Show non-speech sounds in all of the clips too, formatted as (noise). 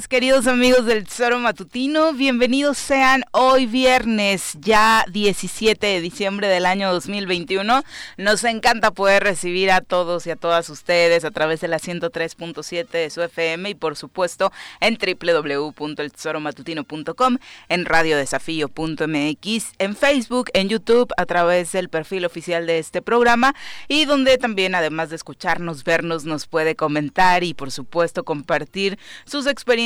queridos amigos del Tesoro Matutino. Bienvenidos sean hoy viernes, ya 17 de diciembre del año 2021. Nos encanta poder recibir a todos y a todas ustedes a través de la 103.7 de su FM y por supuesto en www.eltesoromatutino.com, en radiodesafío.mx, en Facebook, en YouTube, a través del perfil oficial de este programa y donde también además de escucharnos, vernos, nos puede comentar y por supuesto compartir sus experiencias,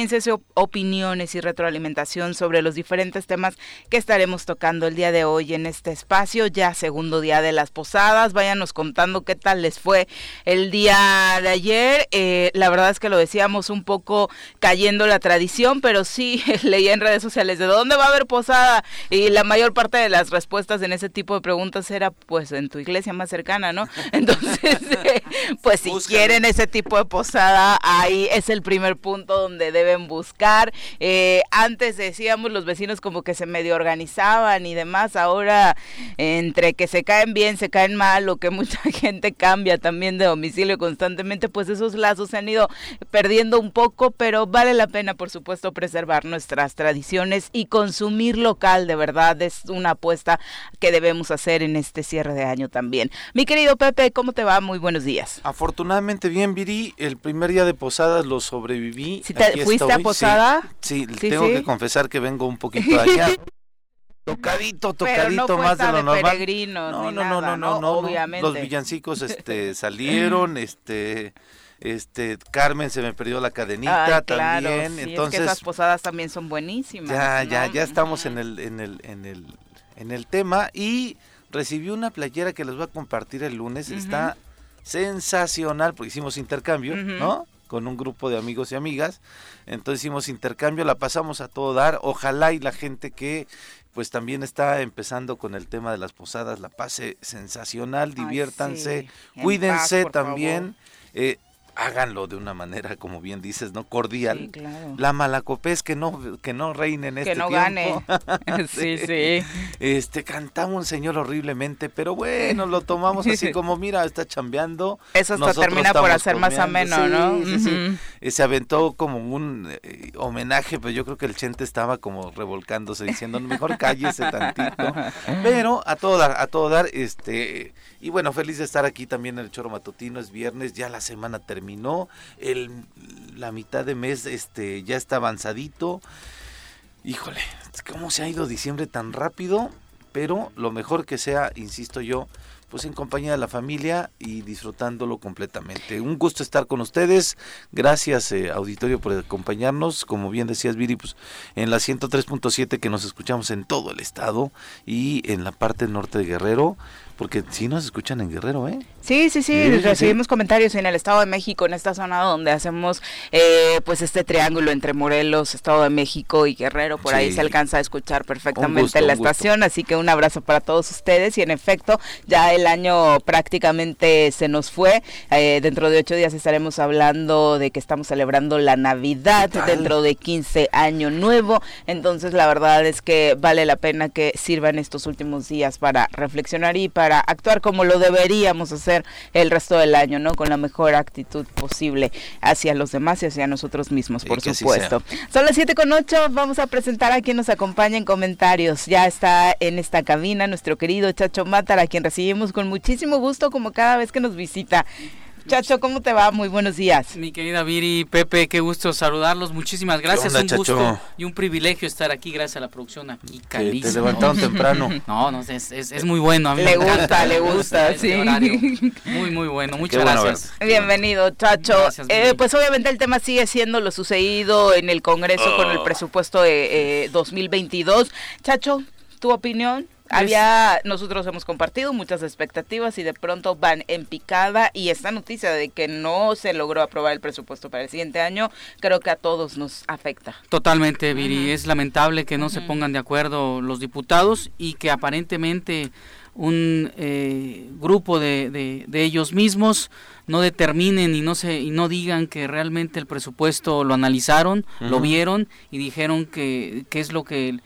opiniones y retroalimentación sobre los diferentes temas que estaremos tocando el día de hoy en este espacio, ya segundo día de las posadas. Váyanos contando qué tal les fue el día de ayer. Eh, la verdad es que lo decíamos un poco cayendo la tradición, pero sí (laughs) leía en redes sociales de dónde va a haber posada y la mayor parte de las respuestas en ese tipo de preguntas era pues en tu iglesia más cercana, ¿no? (laughs) Entonces, eh, pues si quieren ese tipo de posada, ahí es el primer punto donde deben buscar. Eh, antes decíamos los vecinos como que se medio organizaban y demás, ahora entre que se caen bien, se caen mal o que (laughs) mucha gente cambia también de domicilio constantemente, pues esos lazos se han ido perdiendo un poco, pero vale la pena por supuesto preservar nuestras tradiciones y consumir local, de verdad es una apuesta que debemos hacer en este cierre de año también. Mi querido Pepe, ¿cómo te va? Muy buenos días. Afortunadamente bien, Viri, el primer día de posadas lo sobreviví si te, ¿Fuiste a Posada? Sí, tengo que confesar que vengo un poquito allá. (laughs) Tocadito, tocadito más de lo normal. No, no, no, no, no, no, obviamente. Los villancicos este (laughs) salieron, este este Carmen se me perdió la cadenita también, entonces esas posadas también son buenísimas. Ya, ya, ya estamos en el en el en el en el tema y recibí una playera que les voy a compartir el lunes, está sensacional porque hicimos intercambio, ¿no? Con un grupo de amigos y amigas. Entonces hicimos intercambio, la pasamos a todo dar. Ojalá y la gente que pues también está empezando con el tema de las posadas la pase sensacional, diviértanse, cuídense también. Eh, háganlo de una manera, como bien dices, no cordial. La malacopés que no que no reine en este que no tiempo. gane. (laughs) (laughs) sí, sí. Este cantamos un señor horriblemente, pero bueno, lo tomamos así (laughs) como mira, está chambeando. Eso hasta termina por hacer más ameno, ¿no? Eh, se aventó como un eh, homenaje, pero yo creo que el Chente estaba como revolcándose diciendo, "Mejor cállese tantito." Pero a todo dar, a todo dar este y bueno, feliz de estar aquí también en el Choro Matutino, es viernes, ya la semana terminó, el, la mitad de mes este, ya está avanzadito. Híjole, ¿cómo se ha ido diciembre tan rápido? Pero lo mejor que sea, insisto yo, pues en compañía de la familia y disfrutándolo completamente. Un gusto estar con ustedes. Gracias, eh, auditorio, por acompañarnos. Como bien decías, Viri, pues en la 103.7 que nos escuchamos en todo el estado y en la parte norte de Guerrero porque sí nos escuchan en Guerrero, ¿eh? Sí, sí, sí, recibimos comentarios en el Estado de México, en esta zona donde hacemos eh, pues este triángulo entre Morelos, Estado de México y Guerrero, por ahí se alcanza a escuchar perfectamente la estación, así que un abrazo para todos ustedes y en efecto ya el año prácticamente se nos fue, eh, dentro de ocho días estaremos hablando de que estamos celebrando la Navidad, dentro de 15 año nuevo, entonces la verdad es que vale la pena que sirvan estos últimos días para reflexionar y para actuar como lo deberíamos hacer el resto del año, ¿no? Con la mejor actitud posible hacia los demás y hacia nosotros mismos, por supuesto. Son las 7 con 8, vamos a presentar a quien nos acompaña en comentarios. Ya está en esta cabina nuestro querido Chacho Matar, a quien recibimos con muchísimo gusto como cada vez que nos visita. Chacho, ¿cómo te va? Muy buenos días. Mi querida Viri, Pepe, qué gusto saludarlos. Muchísimas gracias. un gusto y un privilegio estar aquí gracias a la producción aquí Cali. te levantaron temprano. (laughs) No, no, es, es, muy bueno. A mí le gusta, le gusta, sí. (laughs) Muy, muy bueno. Muchas gracias. Bienvenido, Chacho. eh, pues obviamente el tema sigue siendo lo sucedido en el Congreso con el oh. presupuesto de 2022. Eh, Chacho, ¿tu opinión? Había, nosotros hemos compartido muchas expectativas y de pronto van en picada y esta noticia de que no se logró aprobar el presupuesto para el siguiente año, creo que a todos nos afecta. Totalmente, Viri. Es lamentable que no se pongan de acuerdo los diputados y que aparentemente un eh, grupo de, de, ellos mismos no determinen y no se y no digan que realmente el presupuesto lo analizaron, lo vieron y dijeron que, que es lo que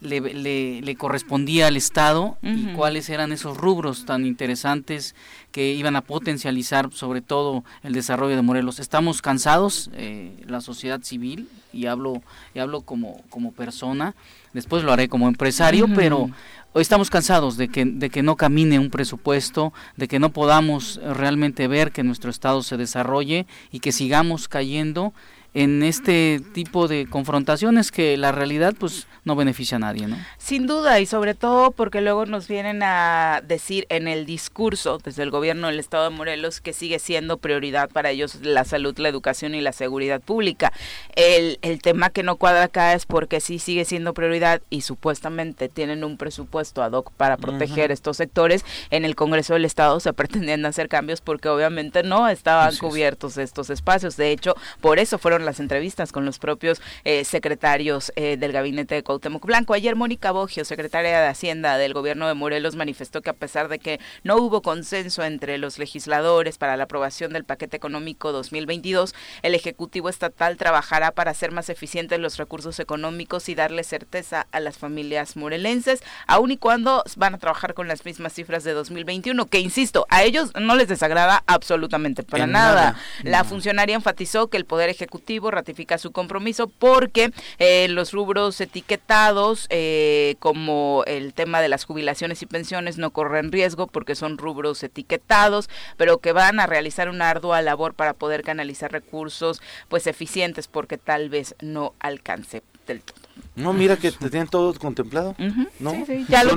le, correspondía al Estado y cuáles eran esos rubros tan interesantes que iban a potencializar sobre todo el desarrollo de Morelos. Estamos cansados, eh, la sociedad civil, y hablo, y hablo como, como persona, después lo haré como empresario, pero hoy estamos cansados de que, de que no camine un presupuesto, de que no podamos realmente ver que nuestro Estado se desarrolle y que sigamos cayendo en este tipo de confrontaciones que la realidad pues no beneficia a nadie, ¿no? Sin duda y sobre todo porque luego nos vienen a decir en el discurso desde el gobierno del estado de Morelos que sigue siendo prioridad para ellos la salud, la educación y la seguridad pública. El, el tema que no cuadra acá es porque sí sigue siendo prioridad y supuestamente tienen un presupuesto ad hoc para proteger estos sectores. En el Congreso del Estado se (laughs) pretendían hacer cambios porque obviamente no estaban cubiertos estos espacios. De hecho, por eso fueron las entrevistas con los propios eh, secretarios eh, del gabinete de Cuauhtémoc Blanco. Ayer Mónica Bogio, secretaria de Hacienda del gobierno de Morelos, manifestó que a pesar de que no hubo consenso entre los legisladores para la aprobación del paquete económico 2022, el Ejecutivo Estatal trabajará para hacer más eficientes los recursos económicos y darle certeza a las familias morelenses, aun y cuando van a trabajar con las mismas cifras de 2021, que insisto, a ellos no les desagrada absolutamente para nada. La funcionaria enfatizó que el Poder Ejecutivo ratifica su compromiso porque eh, los rubros etiquetados eh, como el tema de las jubilaciones y pensiones no corren riesgo porque son rubros etiquetados, pero que van a realizar una ardua labor para poder canalizar recursos pues eficientes porque tal vez no alcance del todo. No, mira que tenían todo contemplado. ¿no? ya lo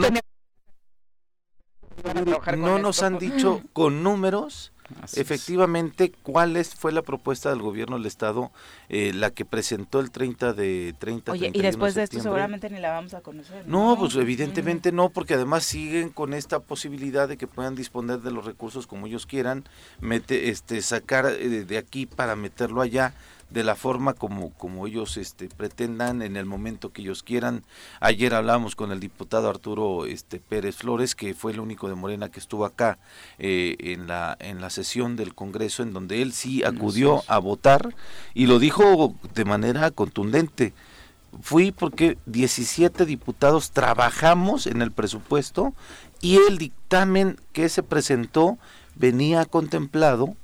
No nos han dicho con números Efectivamente, ¿cuál fue la propuesta del gobierno del Estado, eh, la que presentó el 30 de 30 Oye, y después de, esto seguramente ni la vamos a conocer. No, pues evidentemente no, porque además siguen con esta posibilidad de que puedan disponer de los recursos como ellos quieran, mete, este, sacar eh, de aquí para meterlo allá de la forma como, como ellos este, pretendan en el momento que ellos quieran. Ayer hablamos con el diputado Arturo este, Pérez Flores, que fue el único de Morena que estuvo acá eh, en, la, en la sesión del Congreso, en donde él sí acudió a votar y lo dijo de manera contundente. Fui porque 17 diputados trabajamos en el presupuesto y el dictamen que se presentó venía contemplado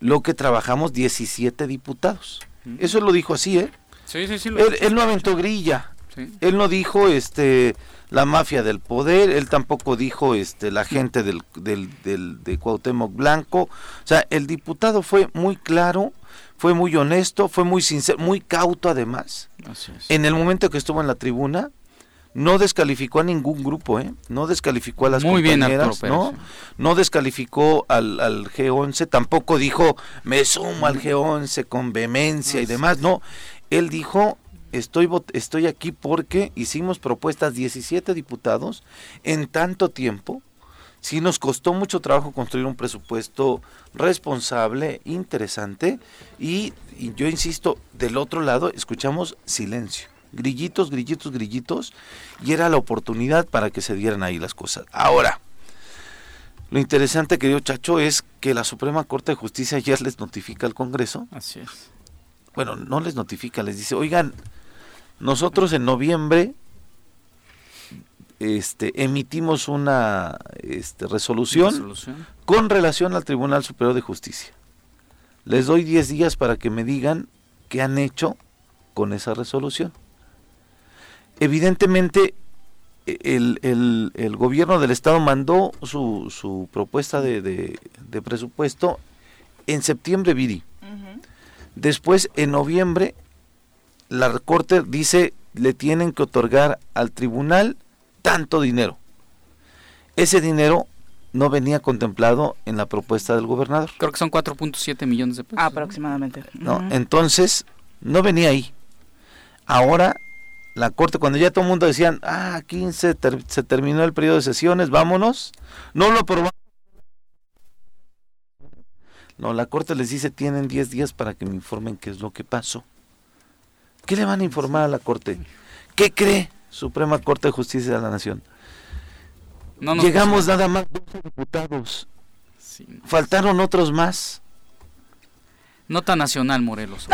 lo que trabajamos 17 diputados. Eso lo dijo así, ¿eh? Sí, sí, sí. él, no aventó grilla. Él no dijo este la mafia del poder, él tampoco dijo este la gente del, del, del, de Cuauhtémoc Blanco. O sea, el diputado fue muy claro, fue muy honesto, fue muy sincero, muy cauto además. Así es. En el momento que estuvo en la tribuna, no descalificó a ningún grupo, ¿eh? no descalificó a las Muy compañeras, ¿no? no descalificó al, al, G11, tampoco dijo me sumo al G11 con vehemencia y demás, no, él dijo estoy, estoy aquí porque hicimos propuestas 17 diputados en tanto tiempo, sí nos costó mucho trabajo construir un presupuesto responsable, interesante y yo insisto, del otro lado escuchamos silencio grillitos, grillitos, grillitos, y era la oportunidad para que se dieran ahí las cosas. Ahora, lo interesante, querido Chacho, es que la Suprema Corte de Justicia ya les notifica al Congreso. Así es. Bueno, no les notifica, les dice, oigan, nosotros en noviembre este, emitimos una este, resolución, resolución, con relación al Tribunal Superior de Justicia. Les doy 10 días para que me digan qué han hecho con esa resolución evidentemente el, el, gobierno del estado mandó su, su propuesta de, de, presupuesto en septiembre, Viri. Después, en noviembre, la Corte dice le tienen que otorgar al tribunal tanto dinero. Ese dinero no venía contemplado en la propuesta del gobernador. Creo que son 4.7 millones de pesos. Aproximadamente. No, entonces no venía ahí. Ahora la Corte, cuando ya todo el mundo decían, ah, 15, se terminó el periodo de sesiones, vámonos, no lo aprobamos. No, la Corte les dice, tienen 10 días para que me informen qué es lo que pasó. ¿Qué le van a informar a la Corte? ¿Qué cree Suprema Corte de Justicia de la Nación? No Llegamos nada más 12 diputados. Faltaron otros más. Nota nacional, Morelos.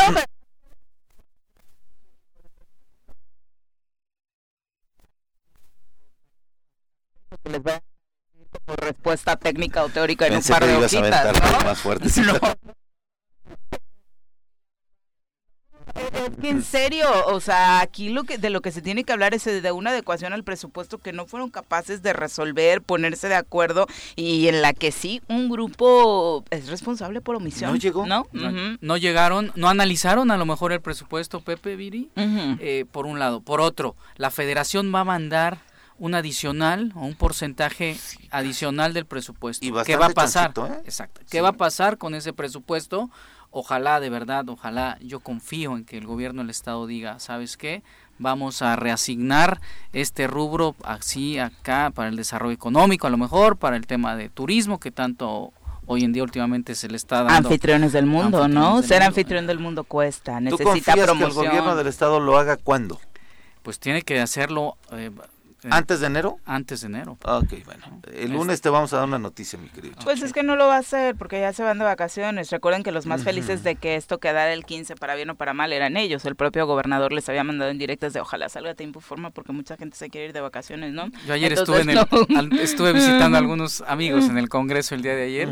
Respuesta técnica o teórica en un par de hojitas, ¿no? Más fuerte, (laughs) (laughs) en serio, o sea, aquí lo que de lo que se tiene que hablar es de una adecuación al presupuesto que no fueron capaces de resolver, ponerse de acuerdo y en la que sí un grupo es responsable por omisión. No llegó. No, no, llegaron, no analizaron a lo mejor el presupuesto, Pepe Viri, eh, por un lado. Por otro, la federación va a mandar un adicional o un porcentaje adicional del presupuesto. Y ¿Qué va a pasar? ¿eh? Exacto. ¿Qué va a pasar con ese presupuesto? Ojalá, de verdad, ojalá, yo confío en que el gobierno del Estado diga, ¿sabes qué? Vamos a reasignar este rubro así acá para el desarrollo económico, a lo mejor, para el tema de turismo, que tanto hoy en día últimamente se le está dando. Anfitriones del mundo, ¿no? Ser anfitrión del mundo cuesta, necesita promoción. que el gobierno del Estado lo haga cuándo? Pues tiene que hacerlo eh, ¿Antes de enero? Antes de enero. Ok, bueno. El lunes te vamos a dar una noticia, mi querido. Pues es que no lo va a hacer porque ya se van de vacaciones. Recuerden que los más felices de que esto quedara el 15 para bien o para mal eran ellos. El propio gobernador les había mandado en directas de ojalá salga a tiempo y forma porque mucha gente se quiere ir de vacaciones, ¿no? Yo ayer estuve, estuve visitando a (laughs) algunos amigos en el Congreso el día de ayer.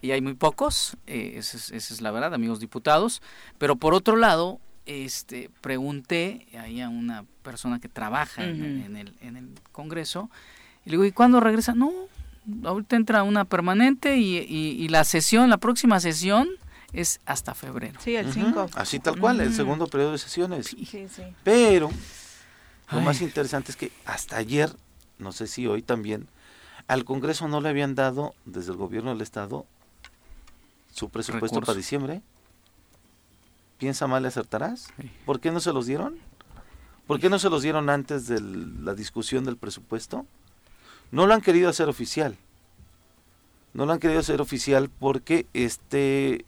Y hay muy pocos, eh, esa es la verdad, amigos diputados. Pero por otro lado, este, pregunté ahí a una persona que trabaja en, el, en el Congreso y le digo, ¿y cuándo regresa? No, ahorita entra una permanente y, y, la sesión, la próxima sesión es hasta febrero. Sí, el 5. Así tal cual, el segundo periodo de sesiones. Sí, sí. Pero lo más interesante es que hasta ayer, no sé si hoy también, al Congreso no le habían dado desde el gobierno del Estado su presupuesto para diciembre piensa mal y acertarás. ¿Por qué no se los dieron? ¿Por qué no se los dieron antes de la discusión del presupuesto? No lo han querido hacer oficial. No lo han querido hacer oficial porque este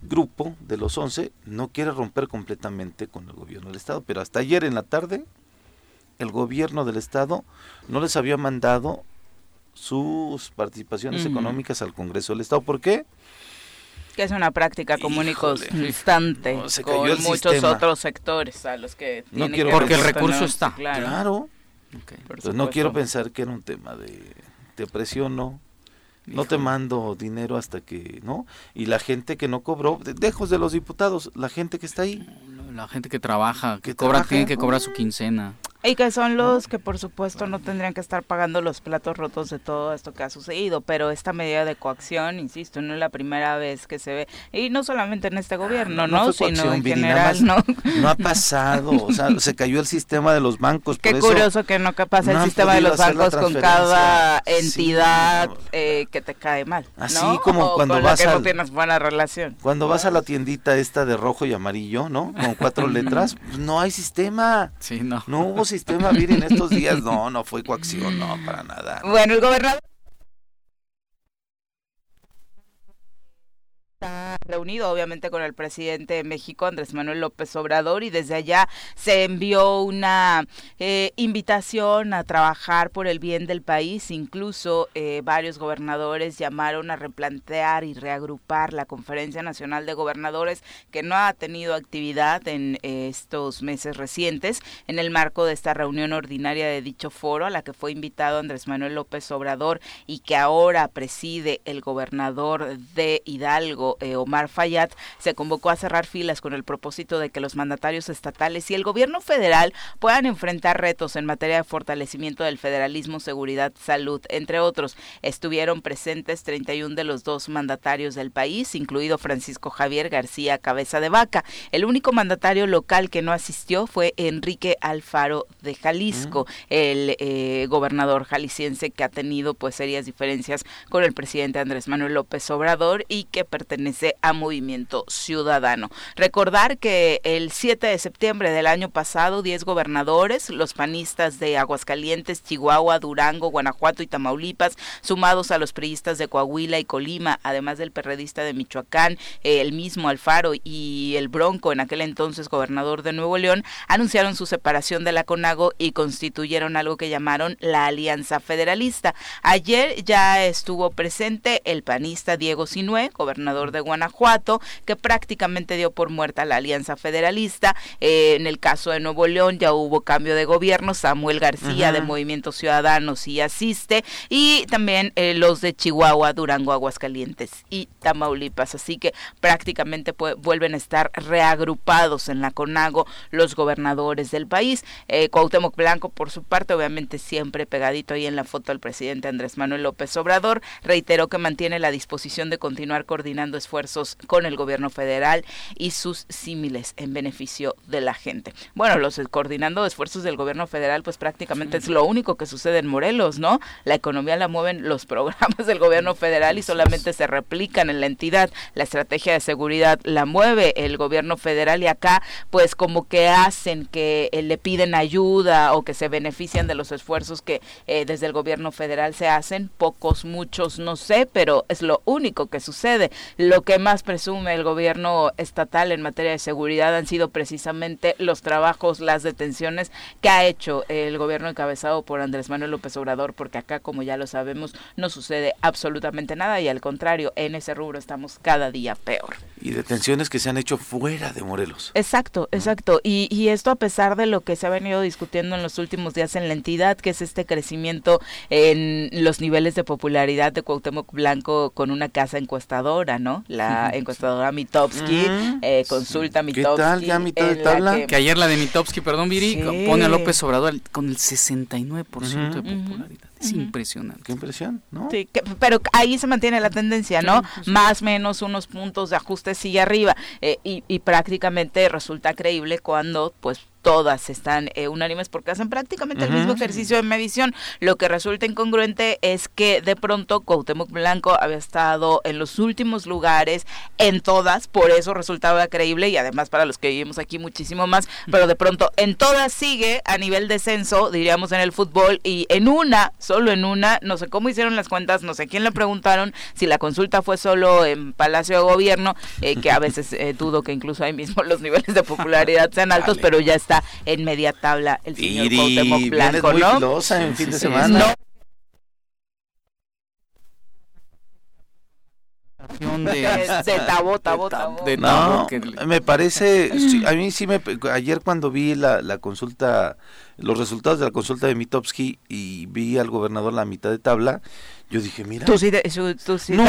grupo de los 11 no quiere romper completamente con el gobierno del Estado. Pero hasta ayer en la tarde, el gobierno del Estado no les había mandado sus participaciones económicas al Congreso del Estado. ¿Por qué? Que es una práctica común y constante con muchos otros sectores a los que no quiero porque el recurso está. claro, no quiero pensar que era un tema de te presiono no te mando dinero hasta que no y la gente que no cobró dejos de los diputados la gente que está ahí. La gente que trabaja que, cobra tiene que cobrar su quincena y que son los que por supuesto no tendrían que estar pagando los platos rotos de todo esto que ha sucedido, pero esta medida de coacción, insisto, no es la primera vez que se ve, y no solamente en este ah, gobierno, ¿no? Sino en general, ¿no? No ha pasado, o sea, se cayó el sistema de los bancos. Qué curioso que no pasa el sistema de los bancos con cada entidad eh, que te cae mal. Así como cuando vas a... no tienes buena relación. Cuando vas a la tiendita esta de rojo y amarillo, ¿no? Con cuatro (laughs) letras, pues no hay sistema. Sí, no. No hubo sistema vir en estos días. No, no fue coacción, no, para nada. Bueno, el gobernador está reunido obviamente con el presidente de México, Andrés Manuel López Obrador, y desde allá se envió una eh, invitación a trabajar por el bien del país. Incluso eh, varios gobernadores llamaron a replantear y reagrupar la Conferencia Nacional de Gobernadores, que no ha tenido actividad en eh, estos meses recientes, en el marco de esta reunión ordinaria de dicho foro, a la que fue invitado Andrés Manuel López Obrador y que ahora preside el gobernador de Hidalgo. Eh, Omar Fayad, se convocó a cerrar filas con el propósito de que los mandatarios estatales y el gobierno federal puedan enfrentar retos en materia de fortalecimiento del federalismo, seguridad, salud, entre otros. Estuvieron presentes 31 de los dos mandatarios del país, incluido Francisco Javier García Cabeza de Vaca. El único mandatario local que no asistió fue Enrique Alfaro de Jalisco, el eh, gobernador jalisciense que ha tenido pues serias diferencias con el presidente Andrés Manuel López Obrador y que pertenece pertenece a Movimiento Ciudadano. Recordar que el 7 de septiembre del año pasado, 10 gobernadores, los panistas de Aguascalientes, Chihuahua, Durango, Guanajuato y Tamaulipas, sumados a los priistas de Coahuila y Colima, además del perredista de Michoacán, el mismo Alfaro y el Bronco, en aquel entonces gobernador de Nuevo León, anunciaron su separación de la CONAGO y constituyeron algo que llamaron la Alianza Federalista. Ayer ya estuvo presente el panista Diego Sinue, gobernador gobernador de Guanajuato, que prácticamente dio por muerta la alianza federalista. Eh, en el caso de Nuevo León ya hubo cambio de gobierno, Samuel García de Movimiento Ciudadanos y asiste, y también eh, los de Chihuahua, Durango, Aguascalientes y Tamaulipas. Así que prácticamente vuelven a estar reagrupados en la CONAGO los gobernadores del país. Eh, Cuauhtémoc Blanco, por su parte, obviamente siempre pegadito ahí en la foto al presidente Andrés Manuel López Obrador, reiteró que mantiene la disposición de continuar coordinando esfuerzos con el gobierno federal y sus símiles en beneficio de la gente. Bueno, los coordinando esfuerzos del gobierno federal, pues prácticamente es lo único que sucede en Morelos, ¿no? La economía la mueven los programas del gobierno federal y solamente se replican en la entidad. La estrategia de seguridad la mueve el gobierno federal y acá, pues como que hacen que eh, le piden ayuda o que se benefician de los esfuerzos que eh, desde el gobierno federal se hacen, pocos, muchos, no sé, pero es lo único que sucede. Lo que más presume el gobierno estatal en materia de seguridad han sido precisamente los trabajos, las detenciones que ha hecho el gobierno encabezado por Andrés Manuel López Obrador, porque acá, como ya lo sabemos, no sucede absolutamente nada y al contrario, en ese rubro estamos cada día peor. Y detenciones que se han hecho fuera de Morelos. Exacto, exacto. Y, y esto a pesar de lo que se ha venido discutiendo en los últimos días en la entidad, que es este crecimiento en los niveles de popularidad de Cuauhtémoc Blanco con una casa encuestadora, ¿no? La (laughs) encuestadora Mitowski, eh, consulta Mitowski. ¿Qué tal ya mitad de tabla? Que... ayer la de Mitowski, perdón, Viri, pone a López Obrador con el 69% de popularidad. Es impresionante. Qué impresión, ¿no? Sí, pero ahí se mantiene la tendencia, ¿no? Más menos unos puntos de ajuste sigue arriba eh, y, y prácticamente resulta creíble cuando pues todas están eh, unánimes porque hacen prácticamente el mismo ejercicio de medición. Lo que resulta incongruente es que de pronto Cuauhtémoc Blanco había estado en los últimos lugares en todas, por eso resultaba creíble y además para los que vivimos aquí muchísimo más, pero de pronto en todas sigue a nivel descenso, diríamos en el fútbol y en una, solo en una, no sé cómo hicieron las cuentas, no sé quién le preguntaron si la consulta fue solo en Palacio de Gobierno, eh, que a veces eh, dudo que incluso ahí mismo los niveles de popularidad sean altos, pero ya está en media tabla el señor Cuauhtémoc Blanco, muy ¿no? en fin de semana. De, no, me parece, a mí sí me, ayer cuando vi la, la consulta, los resultados de la consulta de Mitowski y vi al gobernador la mitad de tabla, yo dije, mira. Tú sí, tú sí no,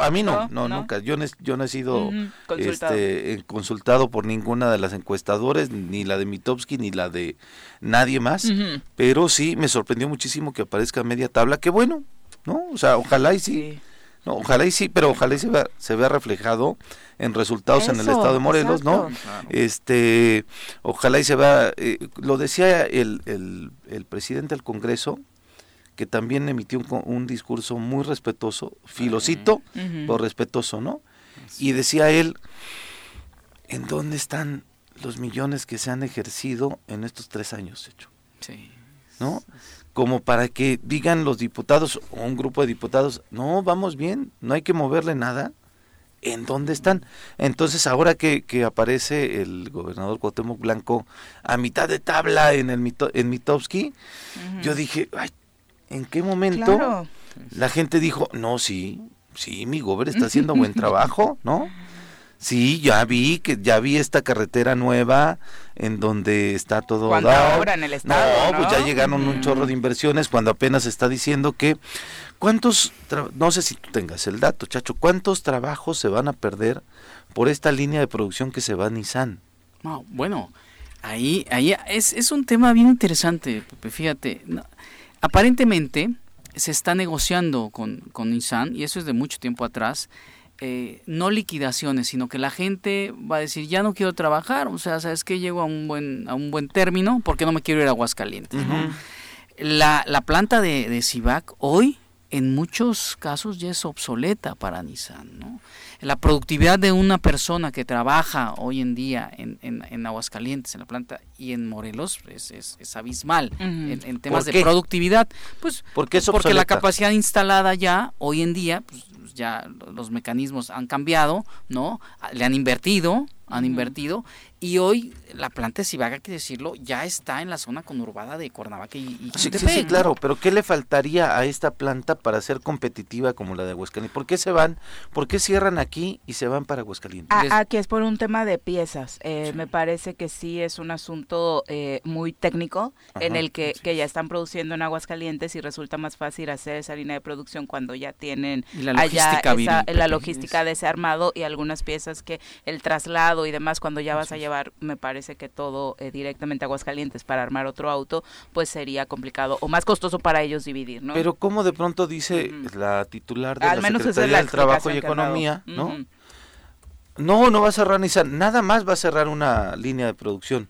a mí no, no, nunca. Yo no, yo no he sido consultado. Este, eh, consultado por ninguna de las encuestadores, ni la de Mitowski, ni la de nadie más. Pero sí, me sorprendió muchísimo que aparezca media tabla. Qué bueno, ¿no? O sea, ojalá y sí. No, ojalá y sí, pero ojalá y se vea, se vea reflejado en resultados en el estado de Morelos, ¿no? Este, ojalá y se vea, eh, lo decía el, el, el presidente del Congreso, que también emitió un, discurso muy respetuoso, filosito, pero respetuoso, ¿no? Y decía él, ¿en dónde están los millones que se han ejercido en estos tres años, hecho? Sí. ¿No? Como para que digan los diputados o un grupo de diputados, no, vamos bien, no hay que moverle nada. ¿En dónde están? Entonces, ahora que, que aparece el gobernador Cuauhtémoc Blanco a mitad de tabla en el en Mitowski, yo dije, ay, ¿En qué momento la gente dijo, no, sí, sí, mi gober está haciendo buen (laughs) trabajo, ¿no? Sí, ya vi que ya vi esta carretera nueva en donde está todo cuando ahora en el estado, no, pues ya llegaron un chorro de inversiones cuando apenas está diciendo que cuántos no sé si tú tengas el dato, chacho, cuántos trabajos se van a perder por esta línea de producción que se va a Nissan. No, bueno, ahí ahí es, es un tema bien interesante, fíjate, Aparentemente se está negociando con, con Nissan, y eso es de mucho tiempo atrás, eh, no liquidaciones, sino que la gente va a decir, ya no quiero trabajar, o sea, ¿sabes que Llego a un buen, a un buen término porque no me quiero ir a Aguascalientes. la, la, planta de, de Civac hoy, en muchos casos, ya es obsoleta para Nissan, ¿no? La productividad de una persona que trabaja hoy en día en, en, Aguascalientes, en la planta y en Morelos, es, es, abismal en, temas de productividad. Pues porque la capacidad instalada ya hoy en día, pues ya los mecanismos han cambiado, ¿no? Le han invertido, han invertido. Y hoy la planta de Cibaga, hay que decirlo, ya está en la zona conurbada de Cuernavaca y, y sí, sí, sí, claro, pero ¿qué le faltaría a esta planta para ser competitiva como la de Aguascalientes? ¿Por qué se van, por qué cierran aquí y se van para Aguascalientes? Ah, aquí es por un tema de piezas. Eh, Me parece que sí es un asunto eh, muy técnico en el que, que, ya están produciendo en Aguascalientes y resulta más fácil hacer esa línea de producción cuando ya tienen la allá esa, la logística de ese armado y algunas piezas que el traslado y demás cuando ya vas a llevar me parece que todo eh, directamente a Aguascalientes para armar otro auto, pues sería complicado o más costoso para ellos dividir, ¿no? Pero como de pronto dice la titular de la Secretaría del Trabajo y Economía, ¿no? No, no va a cerrar Nissan, nada más va a cerrar una línea de producción.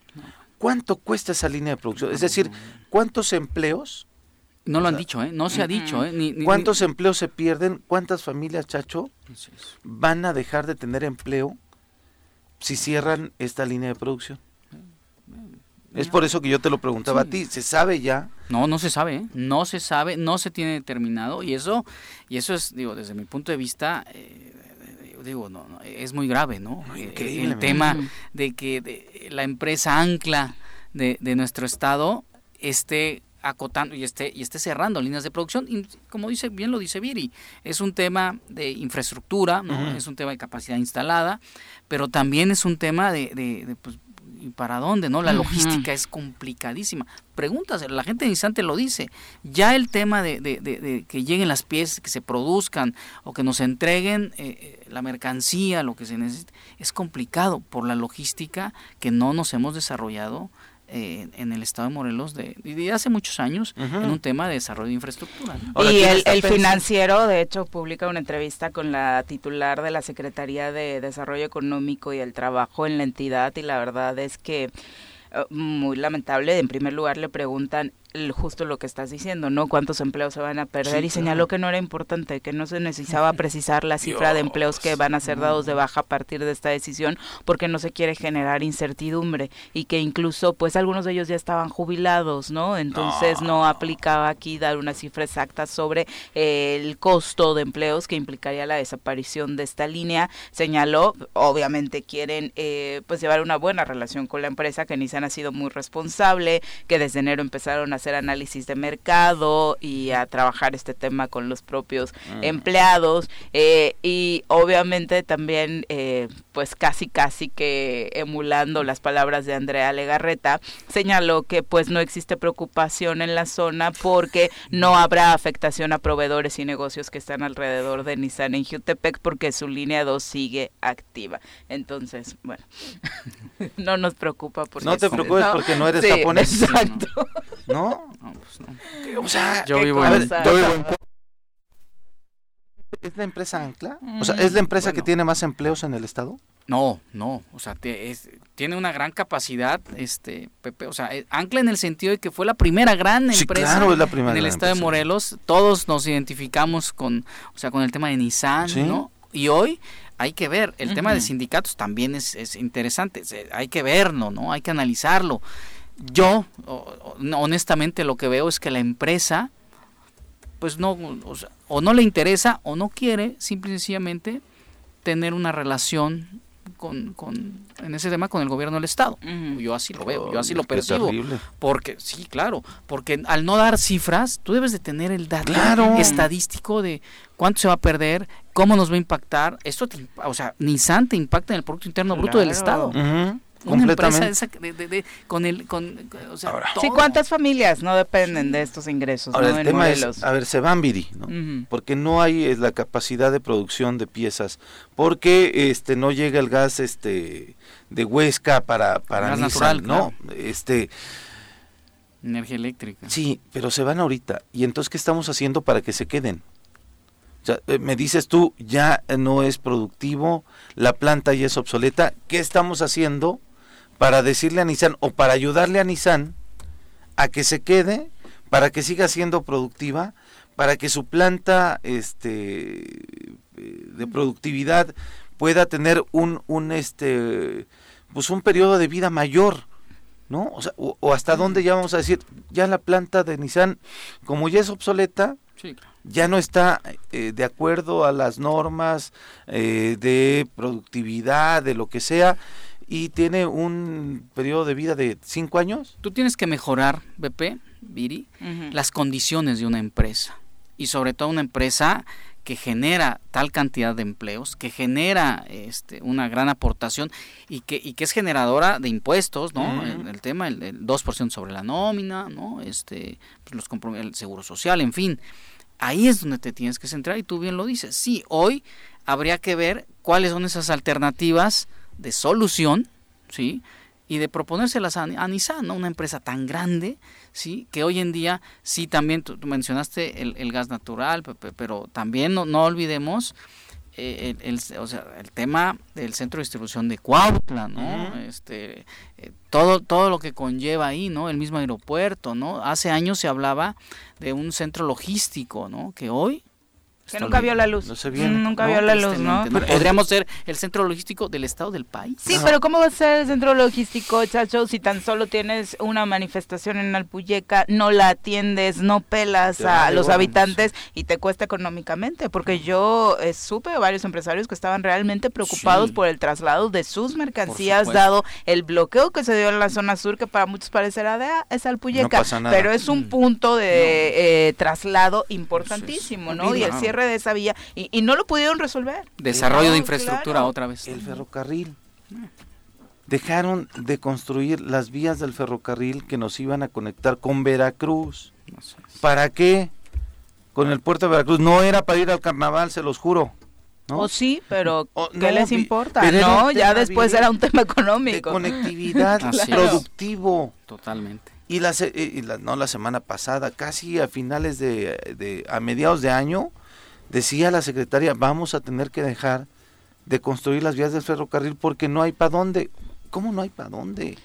¿Cuánto cuesta esa línea de producción? Es decir, ¿cuántos empleos? No lo han dicho, ¿eh? No se ha dicho, ¿eh? Ni, ¿Cuántos empleos se pierden? ¿Cuántas familias, Chacho, van a dejar de tener empleo si cierran esta línea de producción? Es por eso que yo te lo preguntaba a ti, ¿se sabe ya? No, no se sabe, ¿eh? no se sabe, no se tiene determinado y eso y eso es, digo, desde mi punto de vista, eh, digo, no, es muy grave, ¿no? Increíble, el tema de que la empresa ancla de, de nuestro estado esté acotando y esté, y esté cerrando líneas de producción. Y como dice, bien lo dice Viri, es un tema de infraestructura, ¿no? es un tema de capacidad instalada, pero también es un tema de, de, pues, ¿y para dónde? no La logística es complicadísima. Preguntas, la gente de instante lo dice. Ya el tema de, de, que lleguen las piezas, que se produzcan o que nos entreguen eh, eh, la mercancía, lo que se necesita, es complicado por la logística que no nos hemos desarrollado en el estado de Morelos de, hace muchos años en un tema de desarrollo de infraestructura. Y el, el financiero, de hecho, publica una entrevista con la titular de la Secretaría de Desarrollo Económico y el Trabajo en la entidad y la verdad es que eh, muy lamentable. En primer lugar le preguntan justo lo que estás diciendo, ¿no? ¿Cuántos empleos se van a perder? y señaló que no era importante, que no se necesitaba precisar la cifra de empleos que van a ser dados de baja a partir de esta decisión, porque no se quiere generar incertidumbre y que incluso, pues algunos de ellos ya estaban jubilados, ¿no? Entonces no, aplicaba aquí dar una cifra exacta sobre eh, el costo de empleos que implicaría la desaparición de esta línea. Señaló, obviamente quieren eh, pues llevar una buena relación con la empresa, que Nissan ha sido muy responsable, que desde enero empezaron a hacer análisis de mercado y a trabajar este tema con los propios mm. empleados eh, y obviamente también eh, pues casi casi que emulando las palabras de Andrea Legarreta señaló que pues no existe preocupación en la zona porque no habrá afectación a proveedores y negocios que están alrededor de Nissan en Jutepec porque su línea 2 sigue activa. Entonces bueno (laughs) no nos preocupa porque no te preocupes porque no eres japonés. exacto. No no, pues no. O sea, yo vivo, en, ¿Es la empresa Ancla? O sea, ¿es la empresa que tiene más empleos en el estado? No, no, o sea, tiene una gran capacidad, este, Pepe, o sea, eh, Ancla en el sentido de que fue la primera gran empresa en el estado de Morelos, todos nos identificamos con, o sea, con el tema de Nissan, ¿no? Y hoy hay que ver, el tema de sindicatos también es, es interesante, hay que verlo, ¿no? Hay que analizarlo yo honestamente lo que veo es que la empresa pues no o, no le interesa o no quiere simple y sencillamente tener una relación con, con, en ese tema con el gobierno del estado. Yo así lo veo, yo así lo percibo. Porque, sí, claro, porque al no dar cifras, tú debes de tener el dato estadístico de cuánto se va a perder, cómo nos va a impactar. Esto, o sea, Nissan te impacta en el Producto Interno Bruto del Estado una empresa esa de, con el con, o sea, sí cuántas familias no dependen de estos ingresos Ahora, el tema es a ver se van Viri ¿no? porque no hay es, la capacidad de producción de piezas porque este no llega el gas este de Huesca para para natural, no este energía eléctrica. sí pero se van ahorita. Y entonces qué estamos haciendo para que se queden o sea, eh, me dices tú, ya no es productivo, la planta ya es obsoleta, ¿qué estamos haciendo para decirle a Nissan o para ayudarle a Nissan a que se quede, para que siga siendo productiva, para que su planta este eh, de productividad pueda tener un, un este pues un periodo de vida mayor, ¿no? O, sea, o, hasta dónde ya vamos a decir, ya la planta de Nissan, como ya es obsoleta, ya no está eh, de acuerdo a las normas eh, de productividad, de lo que sea, y tiene un periodo de vida de cinco años. Tú tienes que mejorar, BP, Viri, las condiciones de una empresa y sobre todo una empresa que genera tal cantidad de empleos, que genera este, una gran aportación y que, y que es generadora de impuestos, ¿no? el, tema, el, el 2% sobre la nómina, ¿no? Este, pues los el seguro social, en fin. Ahí es donde te tienes que centrar y tú bien lo dices. Sí, hoy habría que ver cuáles son esas alternativas de solución, ¿sí? Y de proponérselas a, Nissan, ¿no? Una empresa tan grande, ¿sí? Que hoy en día, sí, también tú, mencionaste el, gas natural, pero también no, no olvidemos eh, el, o sea, el tema del centro de distribución de Cuautla, ¿no? Este, eh, todo, todo lo que conlleva ahí, ¿no? El mismo aeropuerto, ¿no? Hace años se hablaba de un centro logístico, ¿no? Que hoy que nunca vio la luz. nunca vio la luz, ¿no? Podríamos ser el centro logístico del estado del país. Sí, pero ¿cómo va a ser el centro logístico, chacho, si tan solo tienes una manifestación en Alpuyeca, no la atiendes, no pelas a los habitantes y te cuesta económicamente? Porque yo eh, supe de varios empresarios que estaban realmente preocupados por el traslado de sus mercancías, dado el bloqueo que se dio en la zona sur, que para muchos parecerá de ah, es Alpuyeca, pero es un mm. punto de eh, traslado importantísimo, ¿no? Y el cierre de esa vía y, no lo pudieron resolver. Desarrollo de infraestructura otra vez. El ferrocarril. Dejaron de construir las vías del ferrocarril que nos iban a conectar con Veracruz. ¿Para qué? Con el puerto de Veracruz. No era para ir al carnaval, se los juro. ¿no? O sí, pero ¿qué les importa? no, ya después era un tema económico. De conectividad, (laughs) productivo. Totalmente. Y, la, y la, no la semana pasada, casi a finales de, de, a mediados de año, decía la secretaria, vamos a tener que dejar de construir las vías del ferrocarril porque no hay para dónde. ¿Cómo no hay para dónde?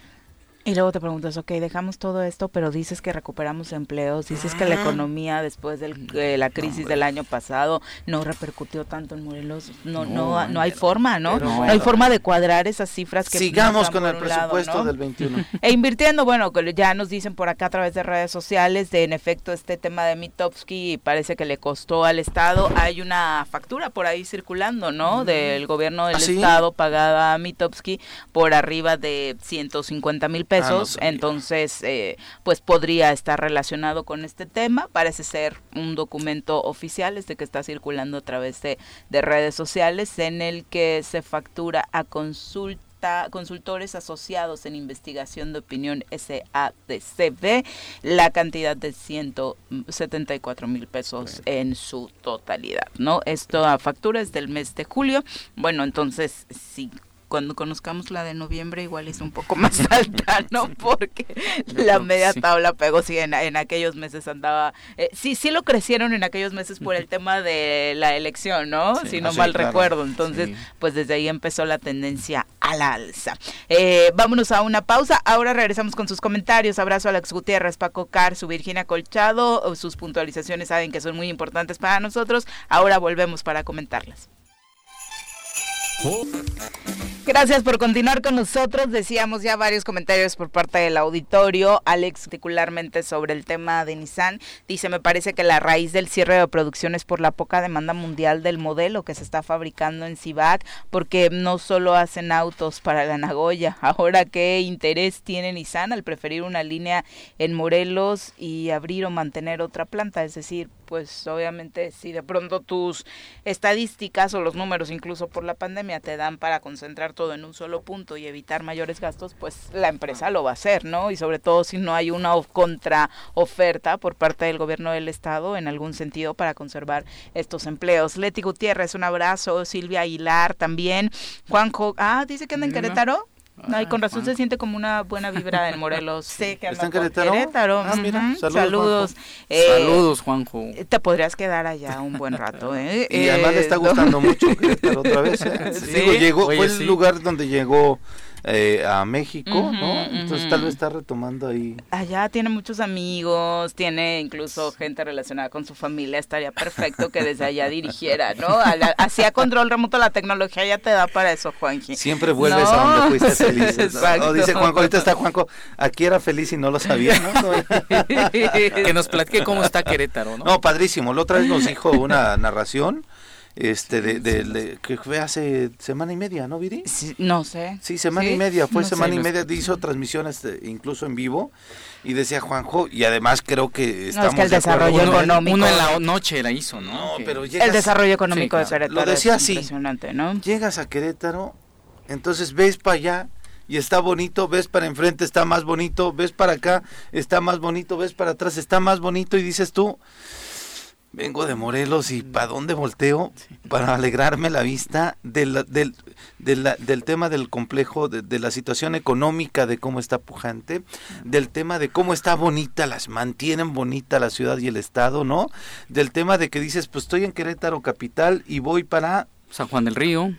Y luego te preguntas, ok, dejamos todo esto, pero dices que recuperamos empleos, dices que la economía después de la crisis del año pasado no repercutió tanto en Morelos, no no no, hay forma, ¿no? No hay forma de cuadrar esas cifras que sigamos con el presupuesto del 21. (laughs) E invirtiendo, bueno, ya nos dicen por acá a través de redes sociales de en efecto este tema de Mitowski parece que le costó al estado, hay una factura por ahí circulando, ¿no? Del gobierno del ¿Ah, estado pagada a Mitowski por arriba de 150 mil pesos Ah, entonces eh, pues podría estar relacionado con este tema, parece ser un documento oficial este que está circulando a través de, redes sociales en el que se factura a consulta consultores asociados en investigación de opinión SADCB la cantidad de 174 mil pesos en su totalidad, ¿no? Esto a factura es del mes de julio. Bueno, entonces, si cuando conozcamos la de noviembre igual es un poco más (laughs) alta, ¿no? Porque la media tabla pegó, sí, en, aquellos meses andaba, eh, sí, sí lo crecieron en aquellos meses por el tema de la elección, ¿no? si no ah, mal recuerdo, entonces, pues desde ahí empezó la tendencia a la alza. Eh, vámonos a una pausa, ahora regresamos con sus comentarios, abrazo a Alex Gutiérrez, Paco Car, su Virginia Colchado, sus puntualizaciones saben que son muy importantes para nosotros, ahora volvemos para comentarlas. Gracias por continuar con nosotros. Decíamos ya varios comentarios por parte del auditorio. Alex, particularmente sobre el tema de Nissan, dice, me parece que la raíz del cierre de producción es por la poca demanda mundial del modelo que se está fabricando en Cibac, porque no solo hacen autos para la Nagoya. (laughs) Ahora, ¿qué interés tiene Nissan al preferir una línea en Morelos y abrir o mantener otra planta? Es decir, pues obviamente si de pronto tus estadísticas o los números incluso por la pandemia te dan para concentrar todo en un solo punto y evitar mayores gastos, pues la empresa lo va a hacer, ¿no? Y sobre todo si no hay una contraoferta por parte del gobierno del estado en algún sentido para conservar estos empleos. Leti Gutiérrez, un abrazo, Silvia Aguilar también, Juanjo, ah, dice que anda en Querétaro. No, y con razón se siente como una buena vibra en Morelos. (laughs) Sí, que ¿Está en Querétaro? Ah, mira, saludos. Saludos, Juanjo. Eh, te podrías quedar allá un buen rato, ¿eh? (laughs) Y además le está eh, gustando mucho Querétaro otra vez. ¿eh? (laughs) Sí, llegó, fue el lugar donde llegó eh, a México, ¿no? Entonces tal vez está retomando ahí. Allá tiene muchos amigos, tiene incluso gente relacionada con su familia, estaría perfecto que desde allá dirigiera, ¿no? Hacía control remoto la tecnología ya te da para eso, Juanji. Siempre vuelves a donde fuiste feliz. ¿no? dice Juanjo, ahorita está Juanjo, aquí era feliz y no lo sabía, ¿no? (laughs) que nos platique cómo está Querétaro, ¿no? No, padrísimo. La otra vez nos dijo una narración este de, de, que fue hace semana y media, ¿no, Viri? no sé. Sí, semana y media, fue semana y media, hizo transmisiones incluso en vivo y decía Juanjo, y además creo que estamos no, es que el desarrollo económico. Uno en la noche la hizo, ¿no? no pero el desarrollo económico de Querétaro lo decía es impresionante, ¿no? Llegas a Querétaro, entonces ves para allá y está bonito, ves para enfrente está más bonito, ves para acá está más bonito, ves para atrás está más bonito y dices tú, vengo de Morelos y ¿para dónde volteo? Para alegrarme la vista del, del, del, tema del complejo, de, la situación económica, de cómo está pujante, del tema de cómo está bonita, las mantienen bonita la ciudad y el estado, ¿no? Del tema de que dices, pues estoy en Querétaro capital y voy para... San Juan del Río.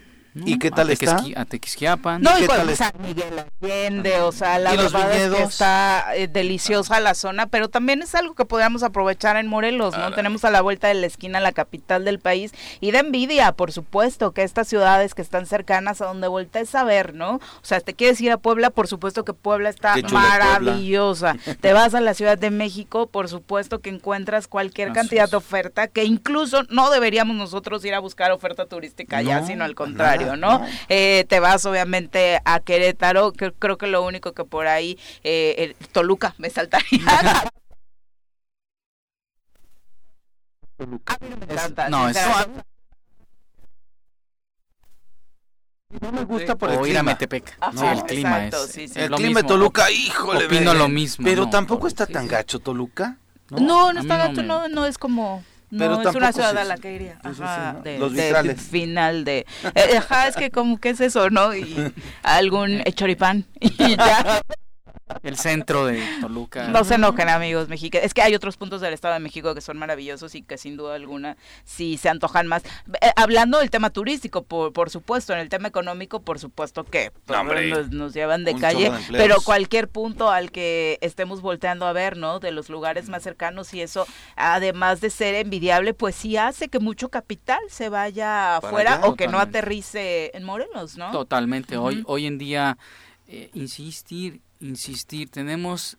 ¿Y qué tal está? A Tequisquiapan. No, y tal San Miguel Allende, o sea, la verdad es que está eh, deliciosa la zona, pero también es algo que podríamos aprovechar en Morelos, ¿no? Tenemos a la vuelta de la esquina la capital del país y de envidia, por supuesto, que estas ciudades que están cercanas a donde voltees a ver, ¿no? O sea, te quieres ir a Puebla, por supuesto que Puebla está maravillosa. (laughs) te vas a la Ciudad de México, por supuesto que encuentras cualquier cantidad de oferta, que incluso no deberíamos nosotros ir a buscar oferta turística allá, sino al contrario. ¿No? Eh, te vas obviamente a Querétaro, que, creo que lo único que por ahí, eh, el Toluca me saltaría. (laughs) no eso... No me gusta por el clima. no, el clima es. el clima de Toluca, híjole. Opino lo mismo. Pero tampoco está tan gacho Toluca. No, no, está gacho, no, no es como no, es una ciudad a la que iría. Ajá, de, Los de, final de... Eh, ajá, es que como que es eso, ¿no? Y (laughs) algún choripán y ya el centro de Toluca. No se enojen, amigos mexicanos. Es que hay otros puntos del Estado de México que son maravillosos y que sin duda alguna sí se antojan más. Eh, hablando del tema turístico, por, por supuesto, en el tema económico, por supuesto que pues, nos, llevan de calle, pero cualquier punto al que estemos volteando a ver, ¿no? De los lugares más cercanos y eso, además de ser envidiable, pues sí hace que mucho capital se vaya afuera o que no aterrice en Morelos, ¿no? Totalmente. Hoy, hoy en día, eh, insistir insistir, tenemos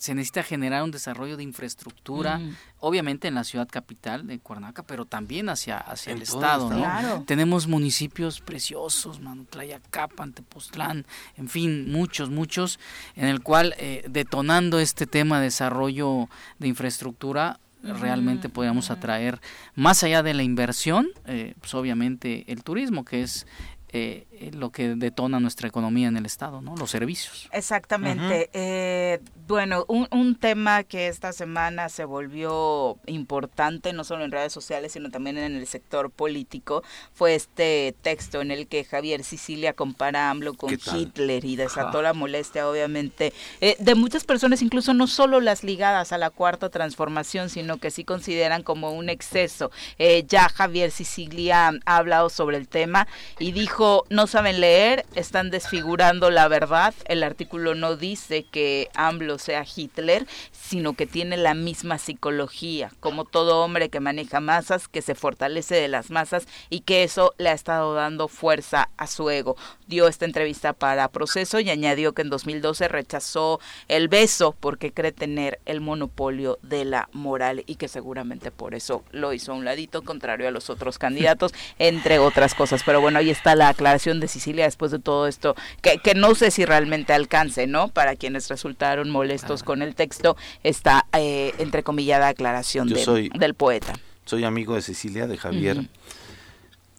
se necesita generar un desarrollo de infraestructura, obviamente en la ciudad capital de Cuernavaca, pero también hacia, hacia el estado, ¿no? Tenemos municipios preciosos, Manu, Tlayacapan, Tepoztlán, en fin, muchos, muchos, en el cual eh, detonando este tema de desarrollo de infraestructura, realmente podríamos atraer, más allá de la inversión, eh, pues obviamente el turismo, que es eh, lo que detona nuestra economía en el Estado, ¿no? Los servicios. Exactamente. eh, bueno, un, un, tema que esta semana se volvió importante, no solo en redes sociales, sino también en el sector político, fue este texto en el que Javier Sicilia compara a AMLO con Hitler y desató la molestia, obviamente, eh, de muchas personas, incluso no solo las ligadas a la cuarta transformación, sino que sí consideran como un exceso. Eh, ya Javier Sicilia ha hablado sobre el tema y dijo no saben leer, están desfigurando la verdad. El artículo no dice que AMLO sea Hitler, sino que tiene la misma psicología, como todo hombre que maneja masas, que se fortalece de las masas y que eso le ha estado dando fuerza a su ego. Dio esta entrevista para Proceso y añadió que en 2012 rechazó el beso porque cree tener el monopolio de la moral y que seguramente por eso lo hizo a un ladito, contrario a los otros candidatos, entre otras cosas. Pero bueno, ahí está la aclaración de Sicilia después de todo esto, que, que no sé si realmente alcance, ¿no? Para quienes resultaron molestos con el texto, esta eh, entrecomillada aclaración del poeta. Soy amigo de Cecilia, de Javier.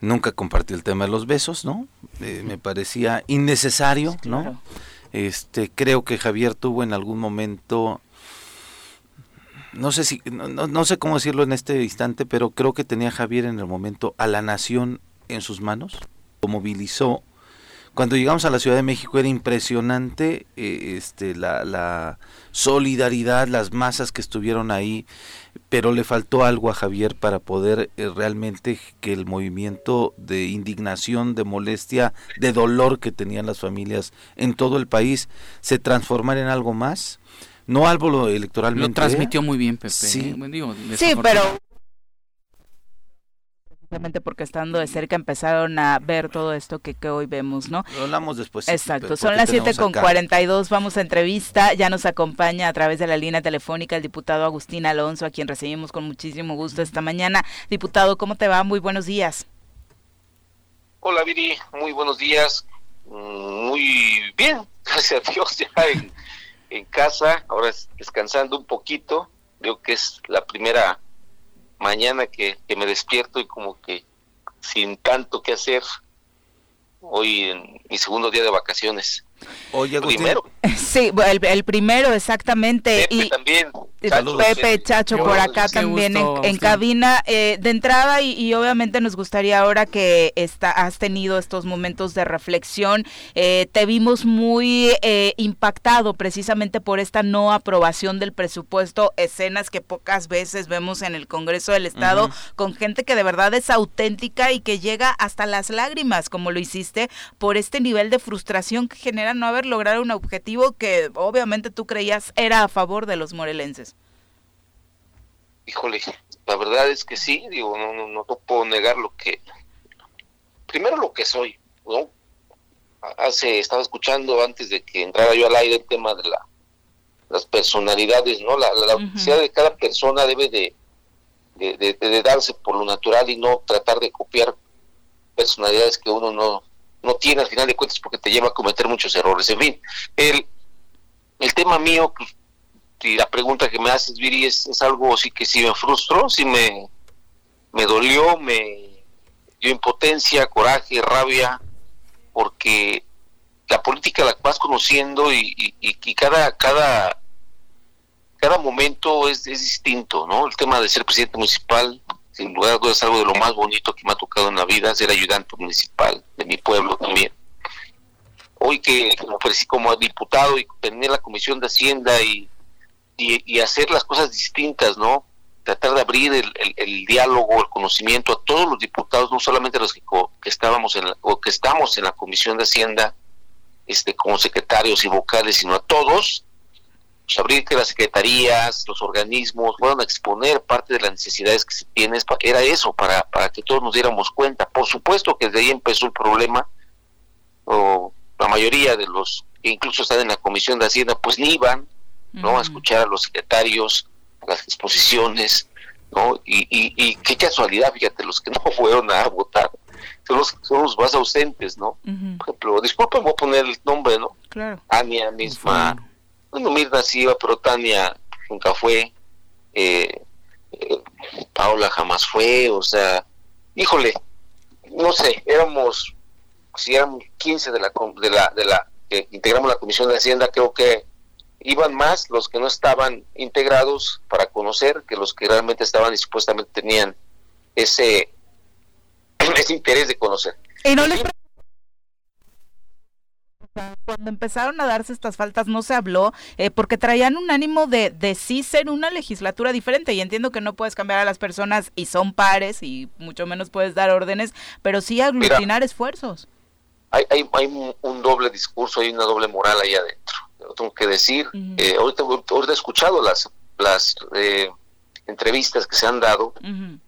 Nunca compartí el tema de los besos, ¿no? Eh, me parecía innecesario, ¿no? Este, creo que Javier tuvo en algún momento no sé si no, no, sé cómo decirlo en este instante, pero creo que tenía Javier en el momento a la nación en sus manos movilizó. Cuando llegamos a la Ciudad de México era impresionante eh, este, la, solidaridad, las masas que estuvieron ahí, pero le faltó algo a Javier para poder eh, realmente que el movimiento de indignación, de molestia, de dolor que tenían las familias en todo el país se transformara en algo más. No algo electoralmente. Lo transmitió muy bien, Pepe. Sí, sí pero precisamente porque estando de cerca empezaron a ver todo esto que, que hoy vemos, ¿no? Lo hablamos después. Exacto, son las 7 con 42, vamos a entrevista, ya nos acompaña a través de la línea telefónica el diputado Agustín Alonso, a quien recibimos con muchísimo gusto esta mañana. Diputado, ¿cómo te va? Muy buenos días. Hola Viri, muy buenos días. Muy bien, (laughs) gracias a Dios, ya en, en casa, ahora descansando un poquito. Creo que es la primera mañana que, que me despierto y como que sin tanto que hacer, hoy en mi segundo día de vacaciones. Oye, Primero. Sí, el, el primero Pepe exactamente. y también. Saludos. Pepe, Chacho, por acá también en, en, cabina. Eh, de entrada, y, y, obviamente nos gustaría ahora que está, has tenido estos momentos de reflexión, eh, te vimos muy eh, impactado precisamente por esta no aprobación del presupuesto, escenas que pocas veces vemos en el Congreso del Estado, uh -huh. con gente que de verdad es auténtica y que llega hasta las lágrimas, como lo hiciste, por este nivel de frustración que genera no haber logrado un objetivo que obviamente tú creías era a favor de los morelenses. Híjole, la verdad es que sí, digo, no, no, no puedo negar lo que, primero lo que soy, ¿no? Hace, estaba escuchando antes de que entrara yo al aire el tema de la, las personalidades, ¿no? La, la, uh -huh. de cada persona debe de, de, de, de, darse por lo natural y no tratar de copiar personalidades que uno no, no tiene al final de cuentas porque te lleva a cometer muchos errores. En fin, el, el tema mío, pues, y la pregunta que me haces, Viri, es, algo sí que sí me frustró, sí me, me dolió, me dio impotencia, coraje, rabia, porque la política la vas conociendo y, y, y cada, cada, cada momento es, es, distinto, ¿no? El tema de ser presidente municipal, sin lugar a dudas, algo de lo más bonito que me ha tocado en la vida, ser ayudante municipal de mi pueblo también. Hoy que como, como diputado y tener la comisión de Hacienda y y, hacer las cosas distintas, ¿no? Tratar de abrir el, el, diálogo, el conocimiento a todos los diputados, no solamente los que, que estábamos en la, o que estamos en la Comisión de Hacienda, este, como secretarios y vocales, sino a todos, pues abrir que las secretarías, los organismos puedan exponer parte de las necesidades que se tienen, era eso, para, para que todos nos diéramos cuenta. Por supuesto que desde ahí empezó el problema, o la mayoría de los que incluso están en la Comisión de Hacienda, pues ni iban, ¿no? A escuchar a los secretarios, a las exposiciones, ¿no? Y, y, y, qué casualidad, fíjate, los que no (laughs) fueron a votar son los, son los más ausentes, ¿no? Uh -huh. Por ejemplo, disculpen, voy a poner el nombre, ¿no? Claro. Ania misma, claro. Bueno, Mirna sí iba, pero Tania nunca fue, eh, eh, Paula jamás fue, o sea, híjole, no sé, éramos, si éramos 15 de la, de la, de la, que integramos la Comisión de Hacienda, creo que iban más los que no estaban integrados para conocer que los que realmente estaban y supuestamente tenían ese, (clears throat) ese interés de conocer. Y no les cuando empezaron a darse estas faltas no se habló eh, porque traían un ánimo de, de sí ser una legislatura diferente y entiendo que no puedes cambiar a las personas y son pares y mucho menos puedes dar órdenes, pero sí aglutinar Mira, esfuerzos. Hay, hay, hay un, doble discurso, hay una doble moral ahí adentro tengo que decir. Uh -huh. eh, ahorita, ahorita, he escuchado las, las eh, entrevistas que se han dado uh -huh.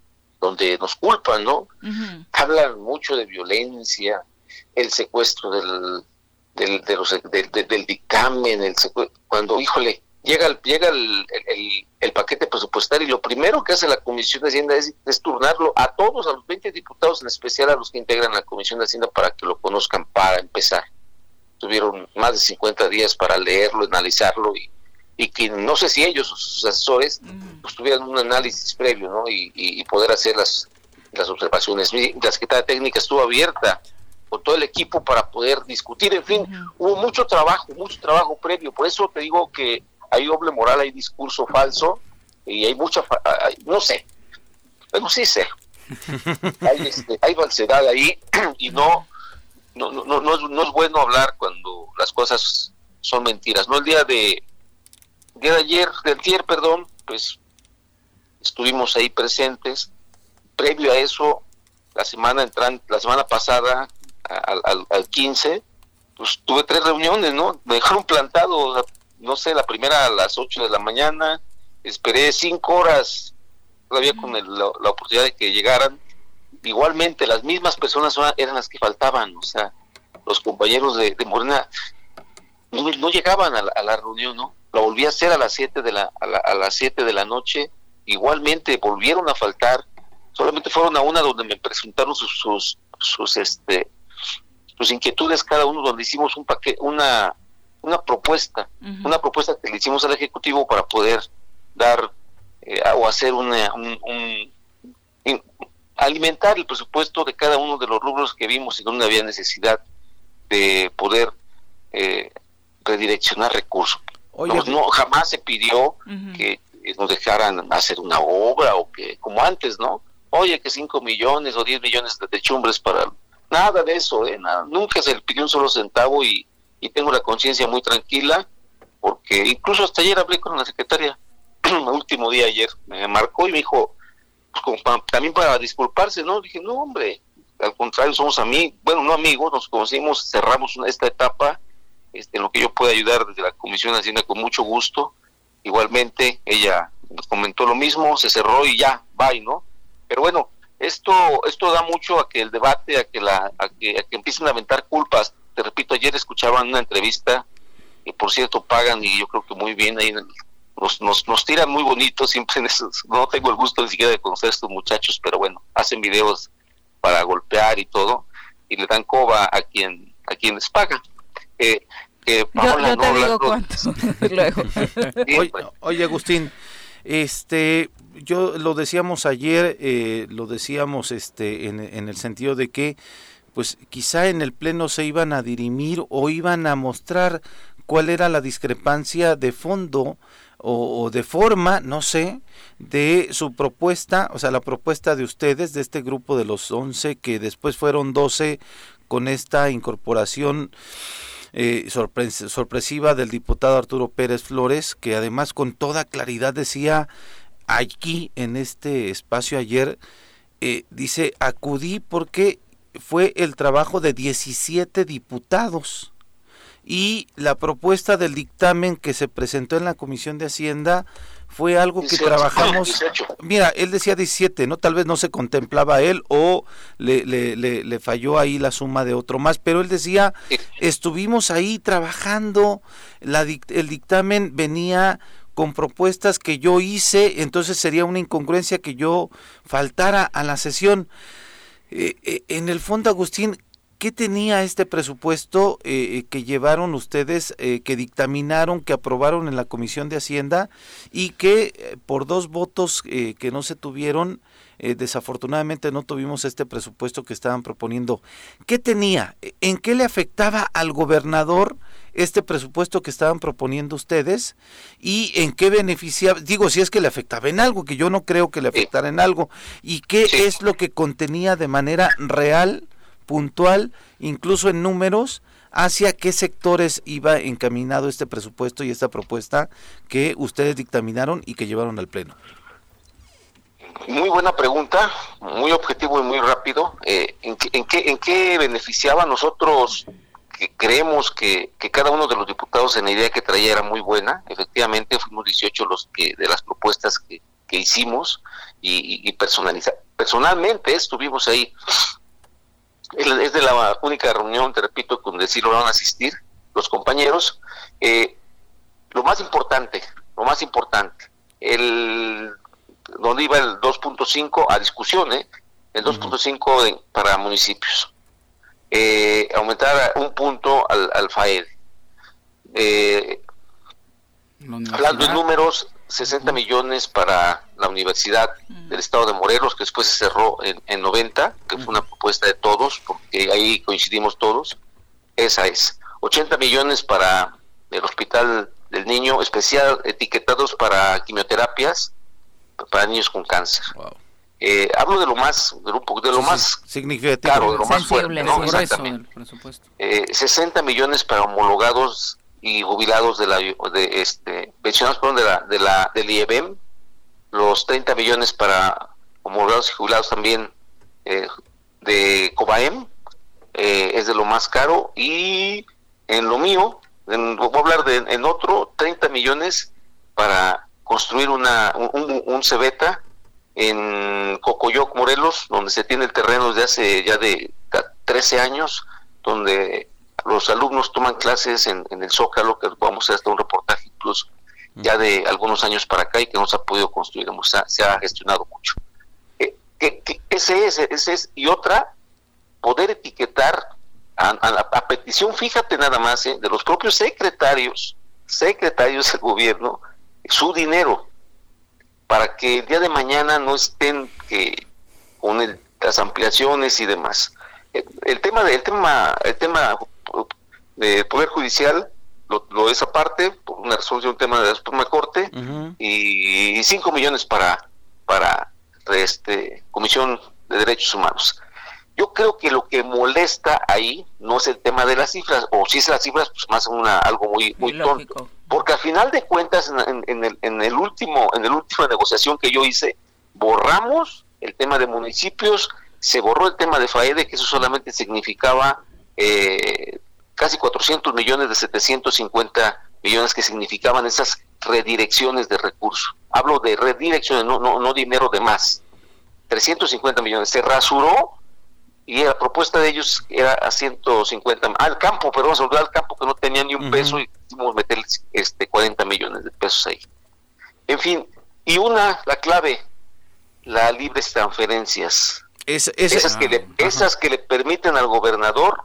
donde nos culpan, ¿no? Uh -huh. Hablan mucho de violencia, el secuestro del, del, de los, de, de, del dictamen, el cuando, híjole, llega, el, llega el, el, el, paquete presupuestario y lo primero que hace la Comisión de Hacienda es, es, turnarlo a todos, a los 20 diputados, en especial a los que integran la Comisión de Hacienda para que lo conozcan para empezar tuvieron más de 50 días para leerlo, analizarlo y, y que no sé si ellos o sus asesores pues tuvieran un análisis previo ¿no? y, y, y poder hacer las, las observaciones. La Secretaría Técnica estuvo abierta con todo el equipo para poder discutir, en fin, uh -huh. hubo mucho trabajo, mucho trabajo previo, por eso te digo que hay doble moral, hay discurso falso y hay mucha, no sé, bueno, sí sé, (laughs) hay, este, hay falsedad ahí y no no, no, no, no, es, no es bueno hablar cuando las cosas son mentiras. No el día de, día de ayer, del tier, perdón, pues estuvimos ahí presentes. Previo a eso, la semana entran, la semana pasada, al, al, al 15, pues tuve tres reuniones, ¿no? Me dejaron plantado, no sé, la primera a las 8 de la mañana, esperé cinco horas todavía con el, la, la, oportunidad de que llegaran igualmente las mismas personas eran las que faltaban, o sea, los compañeros de, Morena no, llegaban a la, reunión, ¿no? La volví a hacer a las 7 de la, a, las 7 de la noche, igualmente volvieron a faltar, solamente fueron a una donde me presentaron sus, sus, sus este sus inquietudes cada uno donde hicimos un paquete una una propuesta una propuesta que le hicimos al ejecutivo para poder dar eh, o hacer una un, alimentar el presupuesto de cada uno de los rubros que vimos y donde había necesidad de poder eh, redireccionar recursos. no, jamás se pidió que nos dejaran hacer una obra o que, como antes, ¿no? Oye, que 5 millones o 10 millones de chumbres para... Nada de eso, ¿eh? Nada. Nunca se le pidió un solo centavo y, y tengo la conciencia muy tranquila porque incluso hasta ayer hablé con la secretaria, (clears throat) el último día ayer, me marcó y me dijo, pues, también para disculparse, ¿no? Dije, no, hombre, al contrario, somos amigos, bueno, no amigos, nos conocimos, cerramos esta etapa, este, en lo que yo pueda ayudar desde la Comisión de Hacienda con mucho gusto. Igualmente, ella comentó lo mismo, se cerró y ya, bye, ¿no? Pero bueno, esto esto da mucho a que el debate, a que la a que, a que empiecen a aventar culpas. Te repito, ayer escuchaban una entrevista y por cierto pagan y yo creo que muy bien ahí nos, nos, nos tiran muy bonito siempre en esos, no tengo el gusto ni siquiera de conocer a estos muchachos, pero bueno, hacen videos para golpear y todo, y le dan coba a quien a quien les paga. Eh, que yo, te digo cuánto (laughs) luego. (laughs) oye, oye, Agustín, este, yo lo decíamos ayer, eh, lo decíamos este, en, en el sentido de que pues quizá en el pleno se iban a dirimir o iban a mostrar cuál era la discrepancia de fondo o, de forma, no sé, de su propuesta, o sea, la propuesta de ustedes, de este grupo de los 11, que después fueron 12 con esta incorporación eh, sorpresiva del diputado Arturo Pérez Flores, que además con toda claridad decía aquí en este espacio ayer, eh, dice, acudí porque fue el trabajo de 17 diputados y la propuesta del dictamen que se presentó en la Comisión de Hacienda fue algo que trabajamos. Mira, él decía 17, ¿no? Tal vez no se contemplaba él o le, le, le, falló ahí la suma de otro más, pero él decía, estuvimos ahí trabajando, la, el dictamen venía con propuestas que yo hice, entonces sería una incongruencia que yo faltara a la sesión. Eh, eh, en el fondo, Agustín, ¿Qué tenía este presupuesto eh, eh, que llevaron ustedes, eh, que dictaminaron, que aprobaron en la Comisión de Hacienda y que por dos votos que no se tuvieron, desafortunadamente no tuvimos este presupuesto que estaban proponiendo? ¿Qué tenía? ¿En qué le afectaba al gobernador este presupuesto que estaban proponiendo ustedes y en qué beneficiaba, digo, si es que le afectaba en algo, que yo no creo que le afectara en algo, y qué es lo que contenía de manera real puntual, incluso en números, hacia qué sectores iba encaminado este presupuesto y esta propuesta que ustedes dictaminaron y que llevaron al Pleno. Muy buena pregunta, muy objetivo y muy rápido. Eh, ¿en, qué, ¿En qué beneficiaba nosotros? Que creemos que, cada uno de los diputados en la idea que traía era muy buena. Efectivamente, fuimos 18 los que de las propuestas que, hicimos y, y. Personalmente estuvimos ahí es de la única reunión, te repito, donde sí lograron asistir los compañeros. Eh, lo más importante, lo más importante, el donde iba el 2.5 a discusión, ¿eh? el 2.5 para municipios. Eh, aumentar un punto al, al FAED. Eh, hablando de números, 60 millones para la Universidad del Estado de Morelos, que después se cerró en, en 90, que fue una propuesta de todos, porque ahí coincidimos todos. Esa es. 80 millones para el Hospital del Niño, especial etiquetados para quimioterapias para niños con cáncer. Eh, hablo de lo más, de lo, de lo más significativo, claro, de lo más fuerte, ¿no? 60 millones para homologados y jubilados de la de este pensionados de la de la del IEBM los 30 millones para homologados y jubilados también eh, de Cobaem eh, es de lo más caro y en lo mío voy a hablar de en otro 30 millones para construir una un, un, cebeta en Coyoc, Morelos, donde se tiene el terreno desde hace ya de 13 años, donde los alumnos toman clases en, el Zócalo, que vamos a hacer hasta un reportaje incluso ya de algunos años para acá y que no se ha podido construir, se ha gestionado mucho. Eh, ese, es, ese es, y otra, poder etiquetar a, petición, fíjate nada más, eh, de los propios secretarios, secretarios del gobierno, su dinero, para que el día de mañana no estén que con las ampliaciones y demás. El, el tema del tema, el tema del Poder Judicial lo, lo, es aparte, por una resolución, un tema de la Suprema Corte, y 5 millones para, para este, Comisión de Derechos Humanos. Yo creo que lo que molesta ahí no es el tema de las cifras, o si es las cifras, pues más una, algo muy, muy, tonto. Porque al final de cuentas, en, el, en el último, en la última negociación que yo hice, borramos el tema de municipios, se borró el tema de FAEDE, que eso solamente significaba eh, casi 400 millones de 750 millones que significaban esas redirecciones de recursos. Hablo de redirecciones, no, no, no dinero de más. 350 millones. Se rasuró y la propuesta de ellos era a 150 al campo, pero se olvidó al campo que no tenía ni un peso y quisimos meter este 40 millones de pesos ahí. En fin, y una, la clave, las libres transferencias. esas, que le, ah, esas que le permiten al gobernador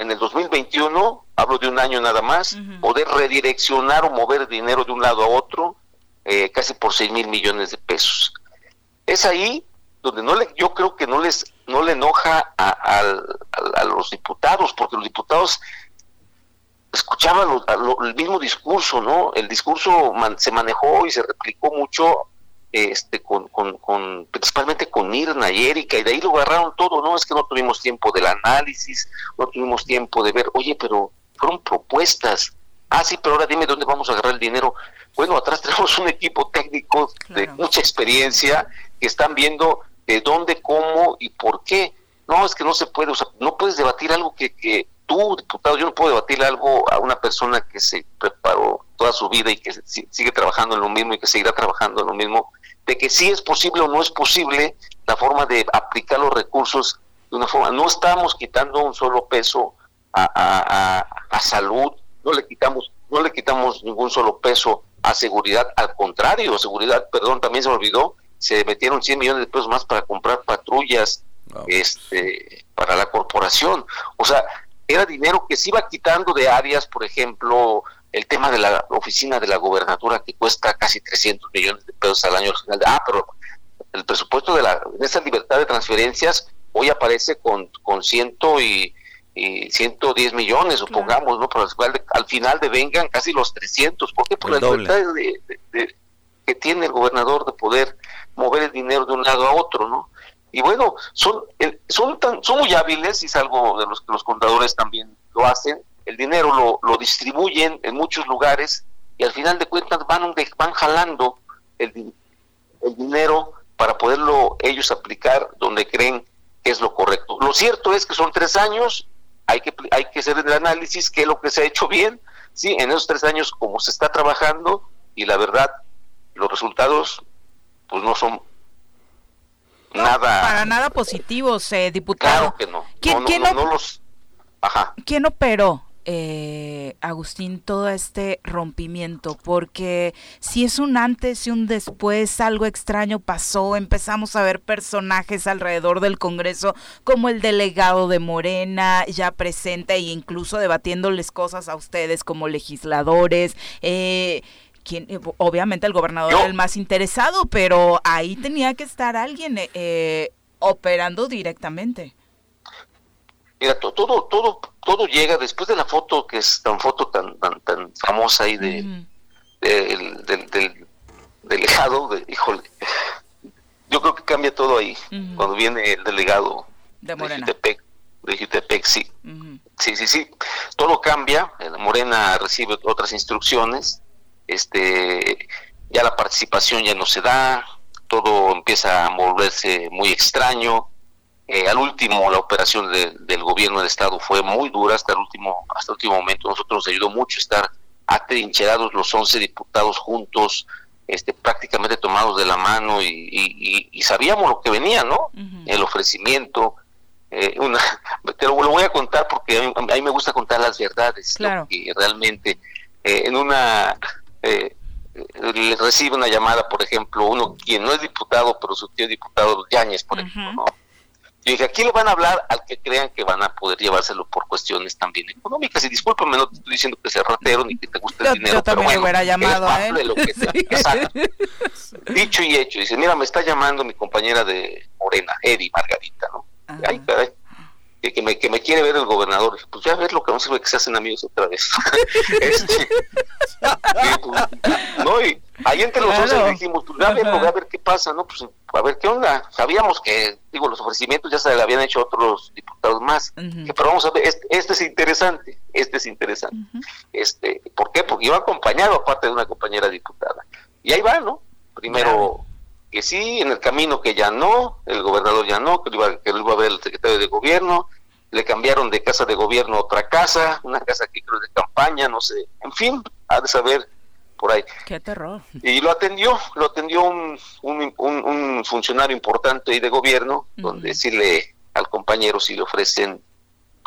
en el 2021, hablo de un año nada más, poder redireccionar o mover dinero de un lado a otro eh, casi por 6 mil millones de pesos. Es ahí donde no le, yo creo que no les no le enoja a, los diputados, porque los diputados escuchaban el mismo discurso, ¿no? El discurso se manejó y se replicó mucho este con, con, principalmente con Mirna y Erika, y de ahí lo agarraron todo, ¿no? Es que no tuvimos tiempo del análisis, no tuvimos tiempo de ver, oye, pero fueron propuestas. Ah, sí, pero ahora dime dónde vamos a agarrar el dinero. Bueno, atrás (laughs) tenemos un equipo técnico de mucha experiencia que están viendo de dónde, cómo y por qué. No, es que no se puede, o sea, no puedes debatir algo que, que tú, diputado, yo no puedo debatir algo a una persona que se preparó toda su vida y que sigue trabajando en lo mismo y que seguirá trabajando en lo mismo de que si es posible o no es posible la forma de aplicar los recursos de una forma. No estamos quitando un solo peso a, a, salud, no le quitamos, no le quitamos ningún solo peso a seguridad, al contrario, seguridad, perdón, también se me olvidó, se metieron 100 millones de pesos más para comprar patrullas este para la corporación. O sea, era dinero que se iba quitando de áreas, por ejemplo, el tema de la oficina de la gobernatura que cuesta casi 300 millones de pesos al año. Ah, pero el presupuesto de la, esa libertad de transferencias hoy aparece con, con ciento y, 110 millones, supongamos, ¿no? Pero al, final de vengan casi los 300. ¿Por qué? Por la libertad que tiene el gobernador de poder mover el dinero de un lado a otro, ¿no? Y bueno, son, son, tan, son muy hábiles y es algo de los que los contadores también lo hacen, el dinero lo, lo distribuyen en muchos lugares y al final de cuentas van, van jalando el, el dinero para poderlo ellos aplicar donde creen que es lo correcto. Lo cierto es que son tres años, hay que, hay que hacer el análisis, qué es lo que se ha hecho bien, sí, en esos tres años cómo se está trabajando y la verdad, los resultados pues no son nada... Para nada positivos, eh, diputado. Claro que no. ¿Quién, no, los... Ajá. ¿Quién operó eh, Agustín, todo este rompimiento, porque si es un antes y un después, algo extraño pasó, empezamos a ver personajes alrededor del Congreso como el delegado de Morena ya presente e incluso debatiéndoles cosas a ustedes como legisladores. Eh, eh, obviamente el gobernador era el más interesado, pero ahí tenía que estar alguien eh, operando directamente. Mira, todo, todo, todo llega después de la foto que es tan foto tan, tan, tan famosa ahí de, del, del, delegado, de, híjole, yo creo que cambia todo ahí cuando viene el delegado de, Morena. de sí. Sí, sí, sí. Todo cambia, Morena recibe otras instrucciones, este ya la participación ya no se da, todo empieza a volverse muy extraño, eh, al último, la operación del gobierno del Estado fue muy dura hasta el último, hasta el último momento. Nosotros nos ayudó mucho estar atrincherados los 11 diputados juntos, este, prácticamente tomados de la mano y, sabíamos lo que venía, ¿no? El ofrecimiento. Eh, una, (laughs) te lo, voy a contar porque a mí, me gusta contar las verdades, claro. que realmente eh, en una eh, le recibe una llamada, por ejemplo, uno quien no es diputado, pero su tío diputado Yáñez, por ejemplo, ¿no? Yo dije, aquí le van a hablar al que crean que van a poder llevárselo por cuestiones también económicas. Y discúlpame, no te estoy diciendo que sea ratero ni que te guste el dinero. Yo también pero hubiera llamado (laughs) a él. Dicho y hecho, dice, mira, me está llamando mi compañera de Morena, Eddie Margarita, ¿no? Ay, caray que, me, que me quiere ver el gobernador. Pues ya ves lo que no sirve que se hacen amigos otra vez. (laughs) este, pues, no, y ahí entre los dos dijimos, pues a ver, a ver qué pasa, ¿no? Pues a ver qué onda. Sabíamos que, digo, los ofrecimientos ya se le habían hecho otros diputados más. pero vamos a ver, este, este, es interesante, este es interesante. este ¿Por qué? Porque iba acompañado aparte de una compañera diputada. Y ahí va, ¿no? Primero que sí, en el camino que ya no, el gobernador ya no, que lo iba, que lo iba a ver el secretario de gobierno, le cambiaron de casa de gobierno a otra casa, una casa que creo de campaña, no sé, en fin, ha de saber por ahí. Qué terror. Y lo atendió, lo atendió un, un, un, funcionario importante de gobierno, donde sí le, al compañero sí le ofrecen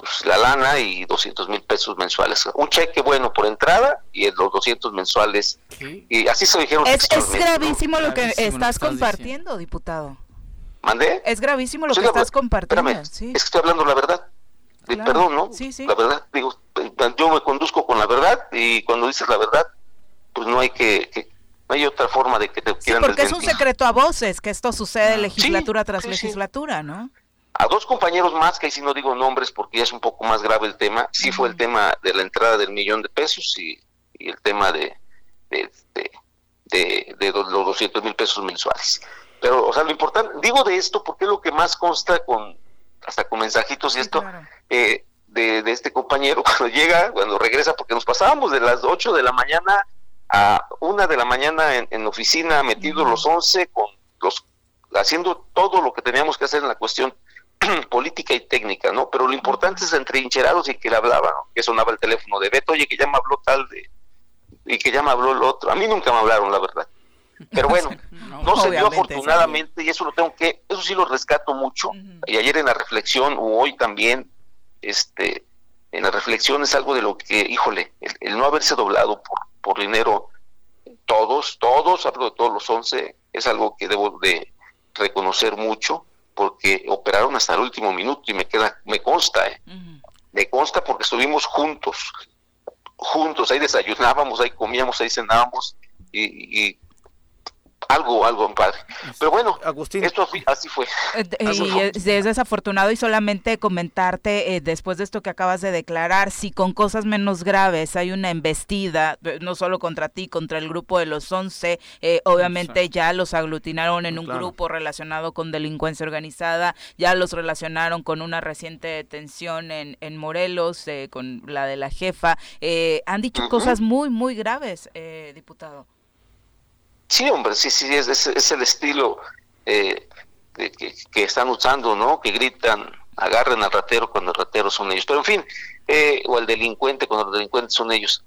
pues, la lana y 200 mil pesos mensuales. Un cheque bueno por entrada y los 200 mensuales. Y así se dijeron. Es, es gravísimo lo que estás, compartiendo, diputado. ¿Mandé? Es gravísimo lo que estás compartiendo. sí. Es que estoy hablando la verdad. Perdón, ¿no? Sí, sí. La verdad, digo, yo me conduzco con la verdad y cuando dices la verdad, pues no hay que, no hay otra forma de que te sí, porque es un secreto a voces que esto sucede legislatura tras legislatura, ¿no? A dos compañeros más, que ahí sí no digo nombres porque ya es un poco más grave el tema, sí fue el tema de la entrada del millón de pesos y, el tema de, de, de, los 200 mil pesos mensuales. Pero, o sea, lo importante, digo de esto porque es lo que más consta con, hasta con mensajitos y esto, eh, de, de este compañero (laughs) cuando llega, cuando regresa, porque nos pasábamos de las 8 de la mañana a una de la mañana en, en oficina, metidos los 11 con los haciendo todo lo que teníamos que hacer en la cuestión (clears throat) política y técnica, ¿no? Pero lo importante es entre hincherados y que le hablaba, ¿no? Que sonaba el teléfono de Beto, oye, que ya me habló tal de... y que ya me habló el otro. A mí nunca me hablaron, la verdad. Pero bueno, (laughs) no, se dio afortunadamente y eso lo tengo que, eso sí lo rescato mucho. Y ayer en la reflexión, o hoy también, este, en la reflexión es algo de lo que, híjole, el, no haberse doblado por, por dinero, todos, todos, hablo de todos los once, es algo que debo de reconocer mucho porque operaron hasta el último minuto y me queda, me consta, ¿eh? me consta porque estuvimos juntos, juntos, ahí desayunábamos, ahí comíamos, ahí cenábamos y algo, algo padre. Pero bueno, Agustín. esto así fue. Eh, y es, desafortunado y solamente comentarte eh, después de esto que acabas de declarar, si con cosas menos graves hay una embestida, eh, no solo contra ti, contra el grupo de los 11, obviamente ya los aglutinaron en un grupo relacionado con delincuencia organizada, ya los relacionaron con una reciente detención en, en Morelos, con la de la jefa. han dicho cosas muy, muy graves, diputado. Sí, hombre, sí, sí, es, es, el estilo eh, que, están usando, ¿no? Que gritan, agarren al ratero cuando el ratero son ellos. Pero en fin, eh, o al delincuente cuando los delincuentes son ellos.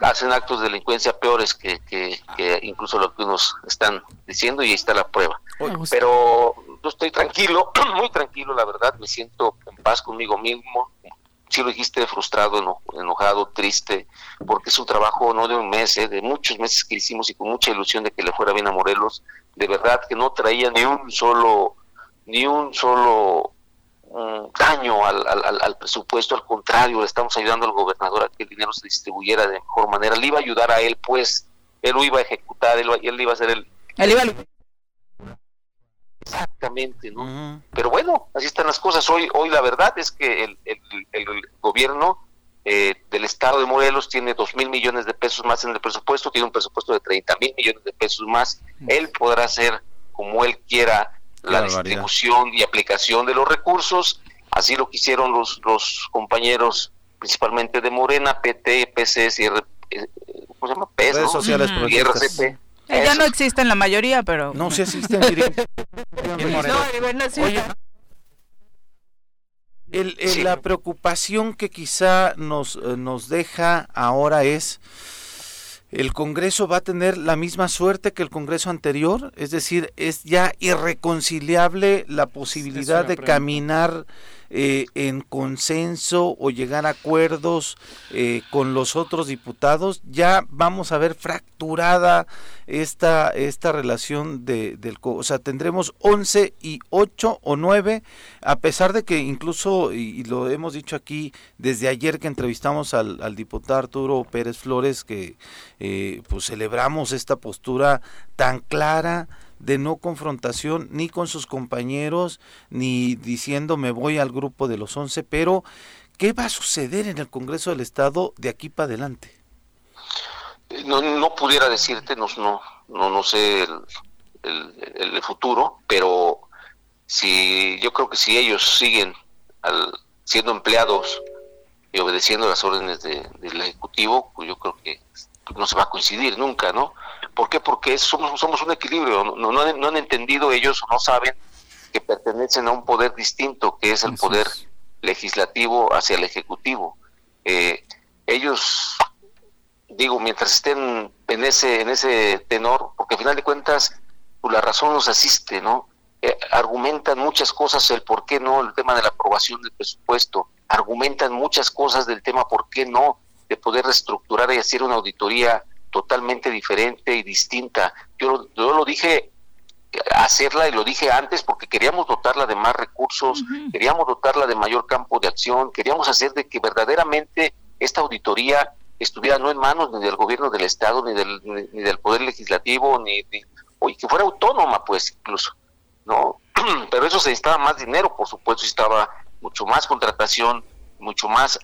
Hacen actos de delincuencia peores que, que, incluso lo que unos están diciendo y ahí está la prueba. Pero yo estoy tranquilo, (clears throat) muy tranquilo, la verdad, me siento en paz conmigo mismo, si lo dijiste, frustrado, enojado, triste, porque es un trabajo no de un mes, eh, de muchos meses que hicimos y con mucha ilusión de que le fuera bien a Morelos, de verdad que no traía ni un solo, ni un solo mm, daño al, presupuesto, al contrario, le estamos ayudando al gobernador a que el dinero se distribuyera de mejor manera, le iba a ayudar a él, pues, él lo iba a ejecutar, él, él iba a ser el... Iba Exactamente, ¿no? Pero bueno, así están las cosas. Hoy, hoy la verdad es que el, el, gobierno eh, del estado de Morelos tiene dos mil millones de pesos más en el presupuesto, tiene un presupuesto de 30 mil millones de pesos más. Él podrá hacer como él quiera la distribución y aplicación de los recursos. Así lo quisieron los, los compañeros, principalmente de Morena, PT, PCS y R, eh, ¿cómo se llama? PES, Redes sociales y RCP eh, ya no existen la mayoría, pero... No, sí existen. (laughs) el, La preocupación que quizá nos, eh, nos deja ahora es el Congreso va a tener la misma suerte que el Congreso anterior, es decir, es ya irreconciliable la posibilidad de caminar eh, en consenso o llegar a acuerdos eh, con los otros diputados, ya vamos a ver fracturada esta, esta relación de, del... O sea, tendremos 11 y 8 o 9, a pesar de que incluso, y, lo hemos dicho aquí desde ayer que entrevistamos al, al diputado Arturo Pérez Flores, que eh, pues celebramos esta postura tan clara, de no confrontación ni con sus compañeros, ni diciendo me voy al grupo de los 11, pero ¿qué va a suceder en el Congreso del Estado de aquí para adelante? No, no pudiera decirte, no, no, no, sé el, el, futuro, pero si yo creo que si ellos siguen al, siendo empleados y obedeciendo las órdenes del Ejecutivo, pues yo creo que no se va a coincidir nunca, ¿no? ¿Por qué? Porque somos, somos un equilibrio, no, no, han, entendido ellos o no saben que pertenecen a un poder distinto, que es el poder legislativo hacia el ejecutivo. Eh, ellos, digo, mientras estén en ese, en ese tenor, porque al final de cuentas, pues, la razón nos asiste, ¿no? Eh, argumentan muchas cosas el por qué no, el tema de la aprobación del presupuesto, argumentan muchas cosas del tema por qué no, de poder reestructurar y hacer una auditoría totalmente diferente y distinta. Yo, yo lo dije hacerla y lo dije antes porque queríamos dotarla de más recursos, queríamos dotarla de mayor campo de acción, queríamos hacer de que verdaderamente esta auditoría estuviera no en manos ni del gobierno del estado ni del ni, del poder legislativo ni, que fuera autónoma pues incluso no (clears throat) pero eso se necesitaba más dinero por supuesto necesitaba mucho más contratación mucho más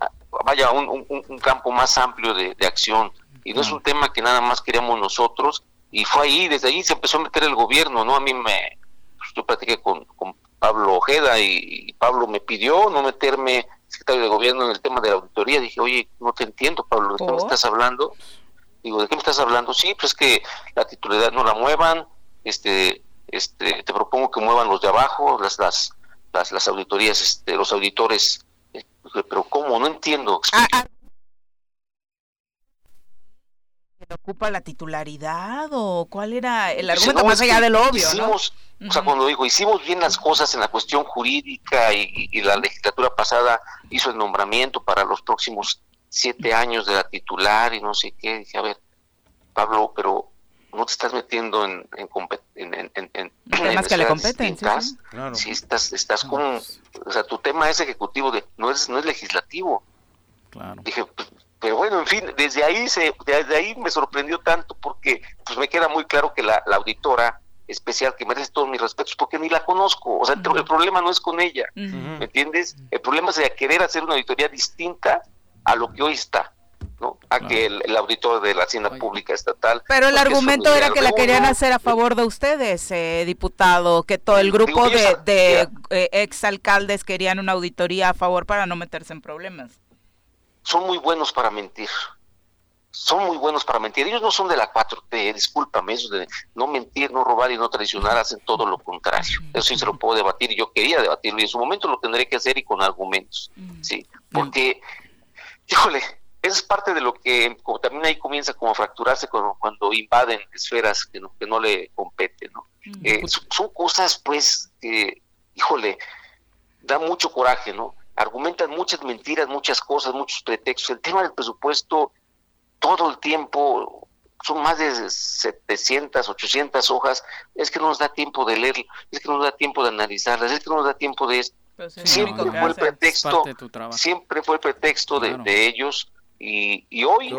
vaya un, un, campo más amplio de acción y no es un tema que nada más queríamos nosotros y fue ahí, desde ahí se empezó a meter el gobierno, ¿no? A mí me, pues, yo platiqué con, con Pablo Ojeda y, Pablo me pidió no meterme, secretario de gobierno, en el tema de la auditoría, dije, oye, no te entiendo, Pablo, ¿de qué me estás hablando? Digo, ¿de qué me estás hablando? Sí, pues que la titularidad no la muevan, este, este, te propongo que muevan los de abajo, las, las, las, las auditorías, este, los auditores, pero ¿cómo? No entiendo. Ah, ah, ocupa la titularidad o cuál era el argumento más allá del obvio? Hicimos, O sea, cuando digo, hicimos bien las cosas en la cuestión jurídica y, la legislatura pasada hizo el nombramiento para los próximos siete años de la titular y no sé qué, dije, a ver, Pablo, pero no te estás metiendo en, en, en, en, temas que le competen. ¿sí? estás, estás con, o sea, tu tema es ejecutivo, de, no es, no es legislativo. Claro. Dije, pues, pero bueno, en fin, desde ahí se, desde ahí me sorprendió tanto porque pues me queda muy claro que la, auditora especial que merece todos mis respetos porque ni la conozco, o sea, el, problema no es con ella, ¿me entiendes? El problema es de querer hacer una auditoría distinta a lo que hoy está. ¿no? a que el, auditor de la Hacienda Pública Estatal. Pero el argumento era que la querían hacer a favor de ustedes, eh, diputado, que todo el grupo de, de eh, exalcaldes querían una auditoría a favor para no meterse en problemas son muy buenos para mentir. Son muy buenos para mentir. Ellos no son de la 4T, discúlpame, eso de no mentir, no robar y no traicionar, hacen todo lo contrario. Eso sí se lo puedo debatir y yo quería debatirlo y en su momento lo tendré que hacer y con argumentos. Sí, porque, híjole, es parte de lo que también ahí comienza como a fracturarse cuando, cuando invaden esferas que no, que no le competen, ¿no? Eh, son cosas, pues, que, híjole, da mucho coraje, ¿no? Argumentan muchas mentiras, muchas cosas, muchos pretextos. El tema del presupuesto, todo el tiempo, son más de 700, 800 hojas, es que no nos da tiempo de leer, es que no nos da tiempo de analizarlas, es que no nos da tiempo de esto. siempre fue el pretexto, siempre fue el pretexto de, ellos. Y, y (laughs) hoy,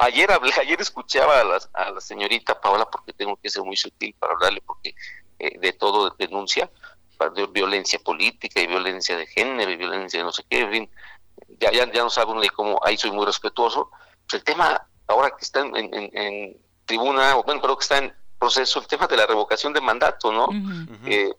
ayer hablé, ayer escuchaba a la, a la señorita Paola porque tengo que ser muy sutil para hablarle porque eh, de todo denuncia. de violencia política y violencia de género y violencia de no sé qué, en fin, ya, ya, ya no sabe uno de cómo, ahí soy muy respetuoso. Pues el tema ahora que está en, tribuna, o bueno, creo que está en proceso, el tema de la revocación de mandato, ¿no? Eh,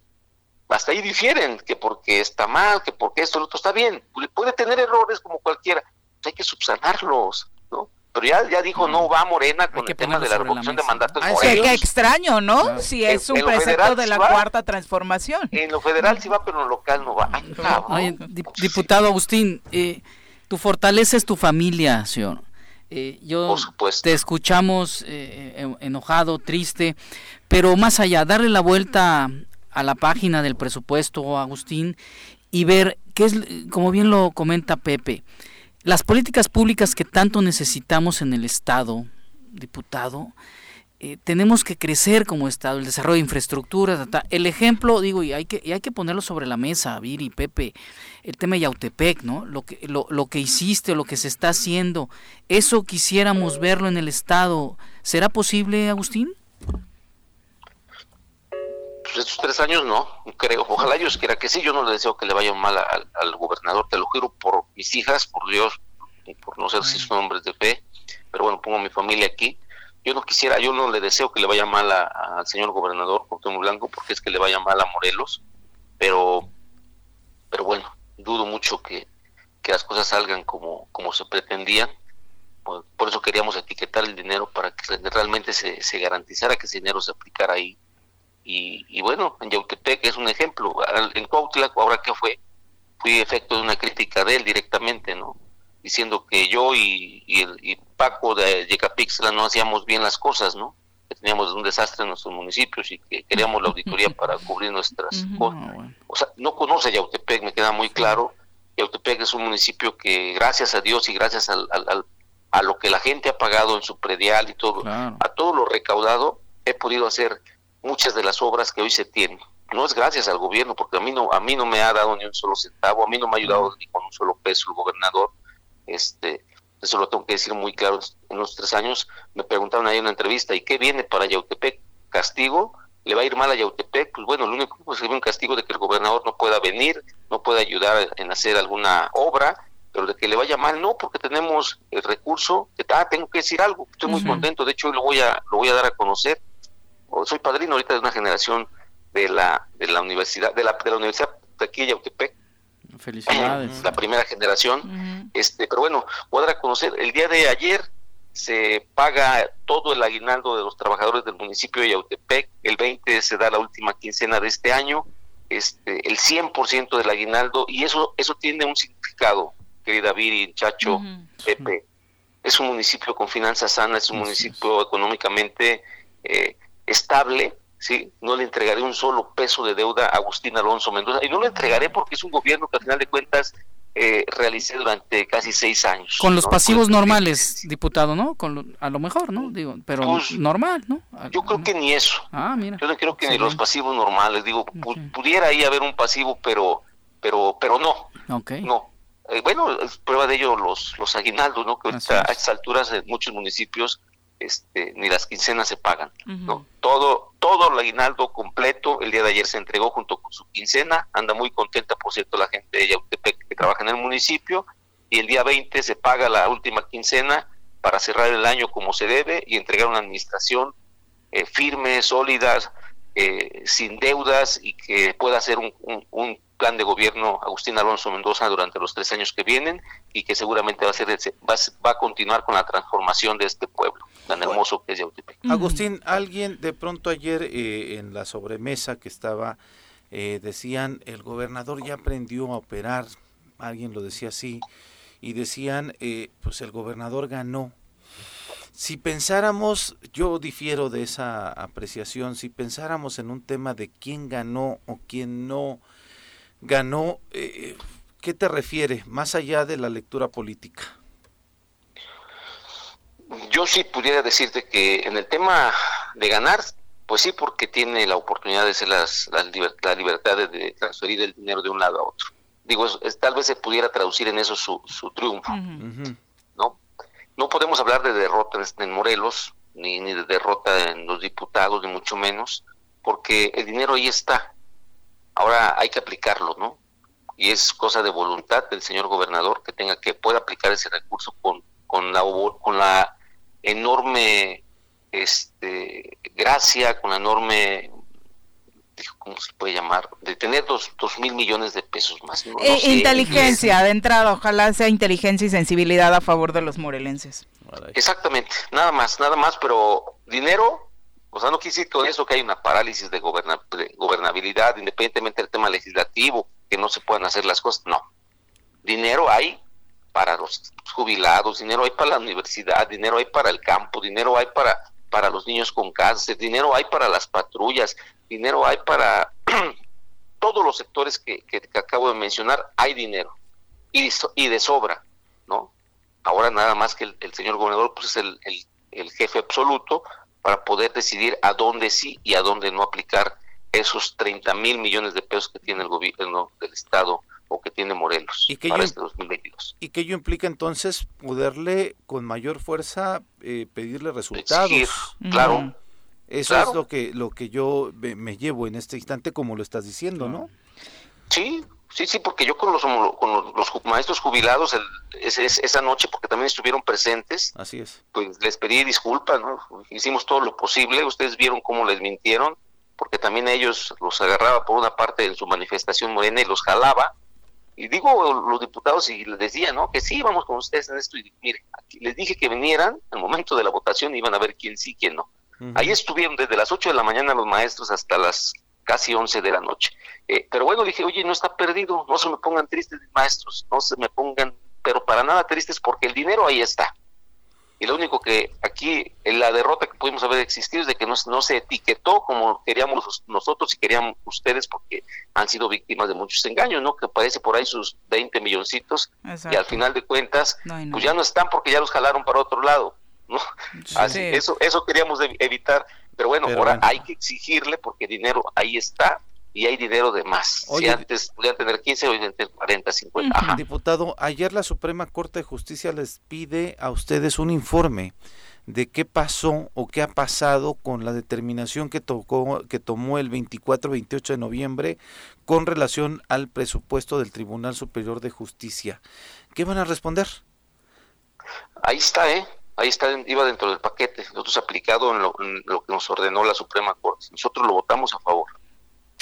hasta ahí difieren, que porque está mal, que porque esto, lo otro está bien, puede tener errores como cualquiera, pues hay que subsanarlos, ¿no? Pero ya, ya dijo no va Morena con el tema de la revocación de mandatos ah, Qué extraño, ¿no? Si es un precepto de la cuarta transformación. En lo federal sí va, pero en lo local no va. diputado Agustín, eh, tu fortaleza es tu familia, señor. Eh, yo te escuchamos eh, enojado, triste, pero más allá, darle la vuelta a la página del presupuesto, Agustín, y ver qué es, como bien lo comenta Pepe, las políticas públicas que tanto necesitamos en el Estado, diputado, eh, tenemos que crecer como Estado, el desarrollo de infraestructuras, el ejemplo, digo, y hay que, y hay que ponerlo sobre la mesa, Viri, Pepe, el tema de Yautepec, ¿no? Lo que, lo, lo que hiciste, lo que se está haciendo, eso quisiéramos verlo en el Estado, ¿será posible, Agustín? Estos tres años no, creo, ojalá Dios quiera que sí, yo no le deseo que le vaya mal al, gobernador, te lo juro por mis hijas, por Dios, por no ser si son hombres de fe, pero bueno, pongo a mi familia aquí, yo no quisiera, yo no le deseo que le vaya mal al señor gobernador Cuauhtémoc Blanco porque es que le vaya mal a Morelos, pero pero bueno, dudo mucho que, las cosas salgan como, como se pretendían. Por, eso queríamos etiquetar el dinero para que realmente se, se garantizara que ese dinero se aplicara ahí. Y, y bueno, en Yautepec es un ejemplo. En Cuautla, ahora que fue, fui efecto de una crítica de él directamente, ¿no? diciendo que yo y, el, Paco de Yecapixla no hacíamos bien las cosas, ¿no? Que teníamos un desastre en nuestros municipios y que queríamos la auditoría para cubrir nuestras cosas. O sea, no conoce Yautepec, me queda muy claro. Yautepec es un municipio que, gracias a Dios y gracias al, a lo que la gente ha pagado en su predial y todo, a todo lo recaudado, he podido hacer muchas de las obras que hoy se tienen. No es gracias al gobierno, porque a mí no, a mí no me ha dado ni un solo centavo, a mí no me ha ayudado ni con un solo peso el gobernador este, eso lo tengo que decir muy claro, en los tres años me preguntaron ahí en una entrevista, ¿y qué viene para Yautepec? ¿Castigo? ¿Le va a ir mal a Yautepec? Pues bueno, lo único que es un castigo de que el gobernador no pueda venir, no pueda ayudar en hacer alguna obra, pero de que le vaya mal, no, porque tenemos el recurso, ah, tengo que decir algo, estoy muy contento, de hecho hoy lo voy a, lo voy a dar a conocer, soy padrino ahorita de una generación de la, de la universidad, de la, de la universidad de aquí de Yautepec, Felicidades. La primera generación. este Pero bueno, voy a conocer, el día de ayer se paga todo el aguinaldo de los trabajadores del municipio de Yautepec, el 20 se da la última quincena de este año, este el 100% del aguinaldo, y eso eso tiene un significado, querida Viri, Chacho, Pepe. Es un municipio con finanzas sanas, es un municipio económicamente eh, estable, ¿sí? No le entregaré un solo peso de deuda a Agustín Alonso Mendoza. Y no lo entregaré porque es un gobierno que al final de cuentas eh, realicé durante casi seis años. Con los pasivos normales, diputado, ¿no? Con a lo mejor, ¿no? Digo, pero pues, normal, ¿no? Yo creo que ni eso. Ah, mira. Yo no creo que ni los pasivos normales. Digo, pudiera ahí haber un pasivo, pero pero pero no. Ok. No. Eh, bueno, prueba de ello los, los aguinaldos, ¿no? Que a estas alturas en muchos municipios este, ni las quincenas se pagan. ¿no? Todo, todo el aguinaldo completo, el día de ayer se entregó junto con su quincena, anda muy contenta, por cierto, la gente de Yautepec que trabaja en el municipio, y el día 20 se paga la última quincena para cerrar el año como se debe y entregar una administración eh, firme, sólida, eh, sin deudas y que pueda hacer un, un plan de gobierno Agustín Alonso Mendoza durante los tres años que vienen y que seguramente va a, ser, va, va a continuar con la transformación de este pueblo tan hermoso que es Yautepec. Agustín, alguien de pronto ayer eh, en la sobremesa que estaba, eh, decían, el gobernador ya aprendió a operar, alguien lo decía así, y decían, eh, pues el gobernador ganó. Si pensáramos, yo difiero de esa apreciación, si pensáramos en un tema de quién ganó o quién no, ganó, eh, ¿qué te refiere más allá de la lectura política? Yo sí pudiera decirte que en el tema de ganar, pues sí, porque tiene la oportunidad de ser las, la libertad de, transferir el dinero de un lado a otro. Digo, tal vez se pudiera traducir en eso su, su triunfo, ¿no? No podemos hablar de derrota en Morelos, ni, ni de derrota en los diputados, ni mucho menos, porque el dinero ahí está. Ahora hay que aplicarlo, ¿no? Y es cosa de voluntad del señor gobernador que tenga que pueda aplicar ese recurso con, con la con la enorme este gracia, con la enorme ¿cómo se puede llamar? De tener dos, dos mil millones de pesos más. Eh, inteligencia, de entrada, ojalá sea inteligencia y sensibilidad a favor de los morelenses. Exactamente, nada más, nada más, pero dinero o sea, no quise decir con eso que hay una parálisis de, gobernabilidad, independientemente del tema legislativo, que no se puedan hacer las cosas. No. Dinero hay para los jubilados, dinero hay para la universidad, dinero hay para el campo, dinero hay para, para los niños con cáncer, dinero hay para las patrullas, dinero hay para (clears throat) todos los sectores que, que, acabo de mencionar, hay dinero y, y de sobra, ¿no? Ahora nada más que el, señor gobernador pues es el, el, jefe absoluto para poder decidir a dónde sí y a dónde no aplicar esos 30 mil millones de pesos que tiene el gobierno del Estado o que tiene Morelos ¿Y que para este 2022. ¿Y que ello implica entonces poderle con mayor fuerza eh, pedirle resultados? claro. Eso es lo que, lo que yo me, llevo en este instante, como lo estás diciendo, ¿no? Sí, sí, sí, porque yo con los, con los, maestros jubilados esa noche, porque también estuvieron presentes, así es. Pues les pedí disculpas, ¿no? Hicimos todo lo posible, ustedes vieron cómo les mintieron, porque también ellos los agarraba por una parte en su manifestación morena y los jalaba. Y digo los diputados y les decía, ¿no? Que sí, vamos con ustedes en esto. Y mire, les dije que vinieran al momento de la votación y iban a ver quién sí, quién no. Ahí estuvieron desde las 8 de la mañana los maestros hasta las casi 11 de la noche. Eh, pero bueno, dije, oye, no está perdido, no se me pongan tristes maestros, no se me pongan, pero para nada tristes porque el dinero ahí está y lo único que aquí, en la derrota que pudimos haber existido es de que no, no se etiquetó como queríamos nosotros y querían ustedes porque han sido víctimas de muchos engaños, ¿no? Que parece por ahí sus 20 milloncitos y al final de cuentas, pues ya no están porque ya los jalaron para otro lado, ¿no? Así, eso, eso queríamos evitar, pero bueno, ahora hay que exigirle porque dinero ahí está y hay dinero de más. si antes podían tener 15, hoy tener 40, 50. Diputado, ayer la Suprema Corte de Justicia les pide a ustedes un informe de qué pasó o qué ha pasado con la determinación que, tocó, que tomó el 24-28 de noviembre con relación al presupuesto del Tribunal Superior de Justicia. ¿Qué van a responder? Ahí está, ¿eh? Ahí está, iba dentro del paquete. Nosotros aplicado en lo, en lo que nos ordenó la Suprema Corte. Nosotros lo votamos a favor.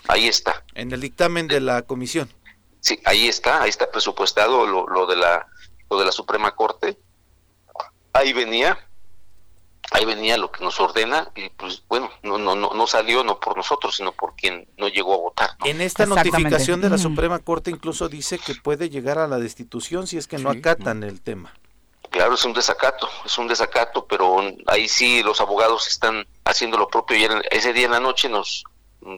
Ahí está. En el dictamen de la comisión. Sí, ahí está, ahí está presupuestado lo, lo de la lo de la Suprema Corte. Ahí venía, ahí venía lo que nos ordena y pues bueno, no no no, no salió no por nosotros, sino por quien no llegó a votar. En esta notificación de la Suprema Corte incluso dice que puede llegar a la destitución si es que no acatan el tema. Claro, es un desacato, es un desacato, pero ahí sí los abogados están haciendo lo propio y ese día en la noche nos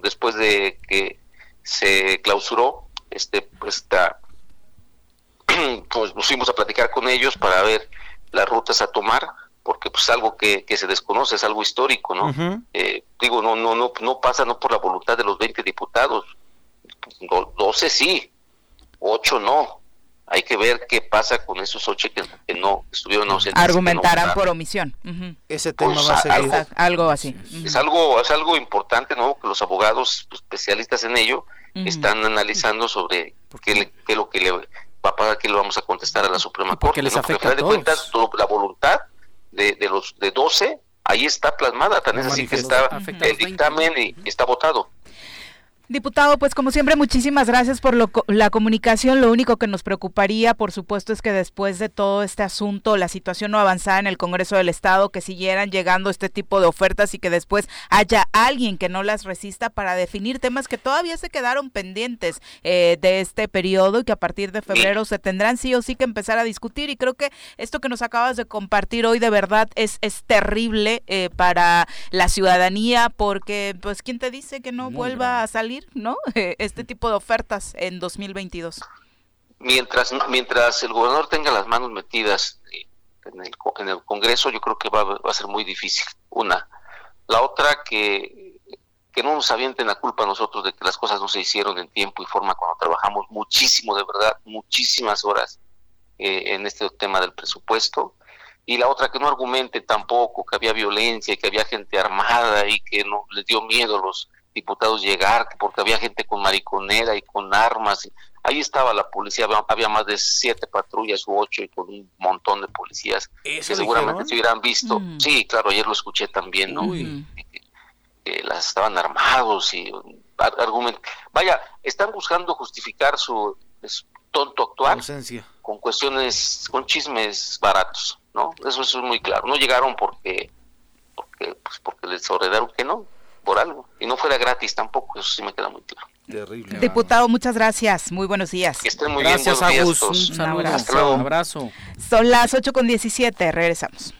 después de que se clausuró, este, pues, (clears throat) pues nos fuimos a platicar con ellos para ver las rutas a tomar, porque pues algo que, que se desconoce, es algo histórico, ¿no? eh, digo, no, no, no, no pasa no por la voluntad de los 20 diputados, 12 sí, 8 no, hay que ver qué pasa con esos ocho que, no estuvieron ausentes. Argumentarán por omisión. Ese tema va a ser algo, así. Es algo es algo importante, ¿no? Que los abogados especialistas en ello están analizando sobre qué, qué, lo que le va a pasar, qué le vamos a contestar a la Suprema Corte. les afecta a todos. la voluntad de, de los de 12 ahí está plasmada, tan es así que está el dictamen y está votado. Diputado, pues como siempre, muchísimas gracias por la comunicación. Lo único que nos preocuparía, por supuesto, es que después de todo este asunto, la situación no avanzara en el Congreso del Estado, que siguieran llegando este tipo de ofertas y que después haya alguien que no las resista para definir temas que todavía se quedaron pendientes eh, de este periodo y que a partir de febrero se tendrán sí o sí que empezar a discutir. Y creo que esto que nos acabas de compartir hoy de verdad es, es terrible eh, para la ciudadanía, porque, pues, ¿quién te dice que no vuelva a salir? ¿No? (laughs) Este tipo de ofertas en 2022. Mientras, mientras el gobernador tenga las manos metidas en el, en el Congreso, yo creo que va, va a ser muy difícil. Una. La otra, que, que no nos avienten la culpa a nosotros de que las cosas no se hicieron en tiempo y forma cuando trabajamos muchísimo, de verdad, muchísimas horas eh, en este tema del presupuesto. Y la otra, que no argumente tampoco que había violencia y que había gente armada y que no les dio miedo los diputados llegar, porque había gente con mariconera y con armas. Ahí estaba la policía, había, más de siete patrullas u ocho y con un montón de policías que seguramente se hubieran visto. Mm. Sí, claro, ayer lo escuché también, ¿no? Que, las estaban armados y argument... Vaya, están buscando justificar su tonto actuar con cuestiones, con chismes baratos, ¿no? Eso, eso es muy claro. No llegaron porque, porque, pues porque les ordenaron que no, por algo. Y no fuera gratis tampoco, eso sí me queda muy claro. Terrible. Diputado, muchas gracias. Muy buenos días. Que estén muy Gracias, bien. Agus. Buenos Un. Un abrazo. Son las 8 con 17, regresamos.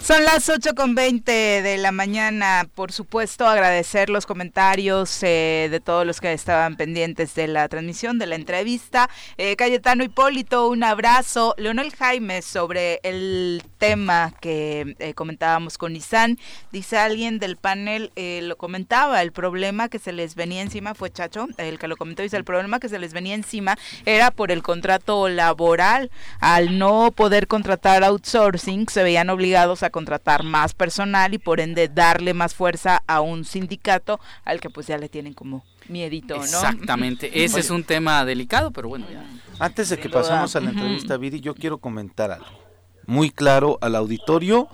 Son las 8 con 20 de la mañana. Por supuesto, agradecer los comentarios eh, de todos los que estaban pendientes de la transmisión, de la entrevista. Eh, Cayetano Hipólito, un abrazo. Leonel Jaime, sobre el tema que eh, comentábamos con Isan, dice alguien del panel, eh, lo comentaba, el problema que se les venía encima, fue Chacho, el que lo comentó, dice, el problema que se les venía encima era por el contrato laboral. Al no poder contratar outsourcing, se veían obligados a contratar más personal y por ende darle más fuerza a un sindicato al que pues ya le tienen como miedito, ¿no? Exactamente. (laughs) Ese es un tema delicado, pero bueno, ya. Antes de que pasemos a la entrevista, Viri, yo quiero comentar algo muy claro al auditorio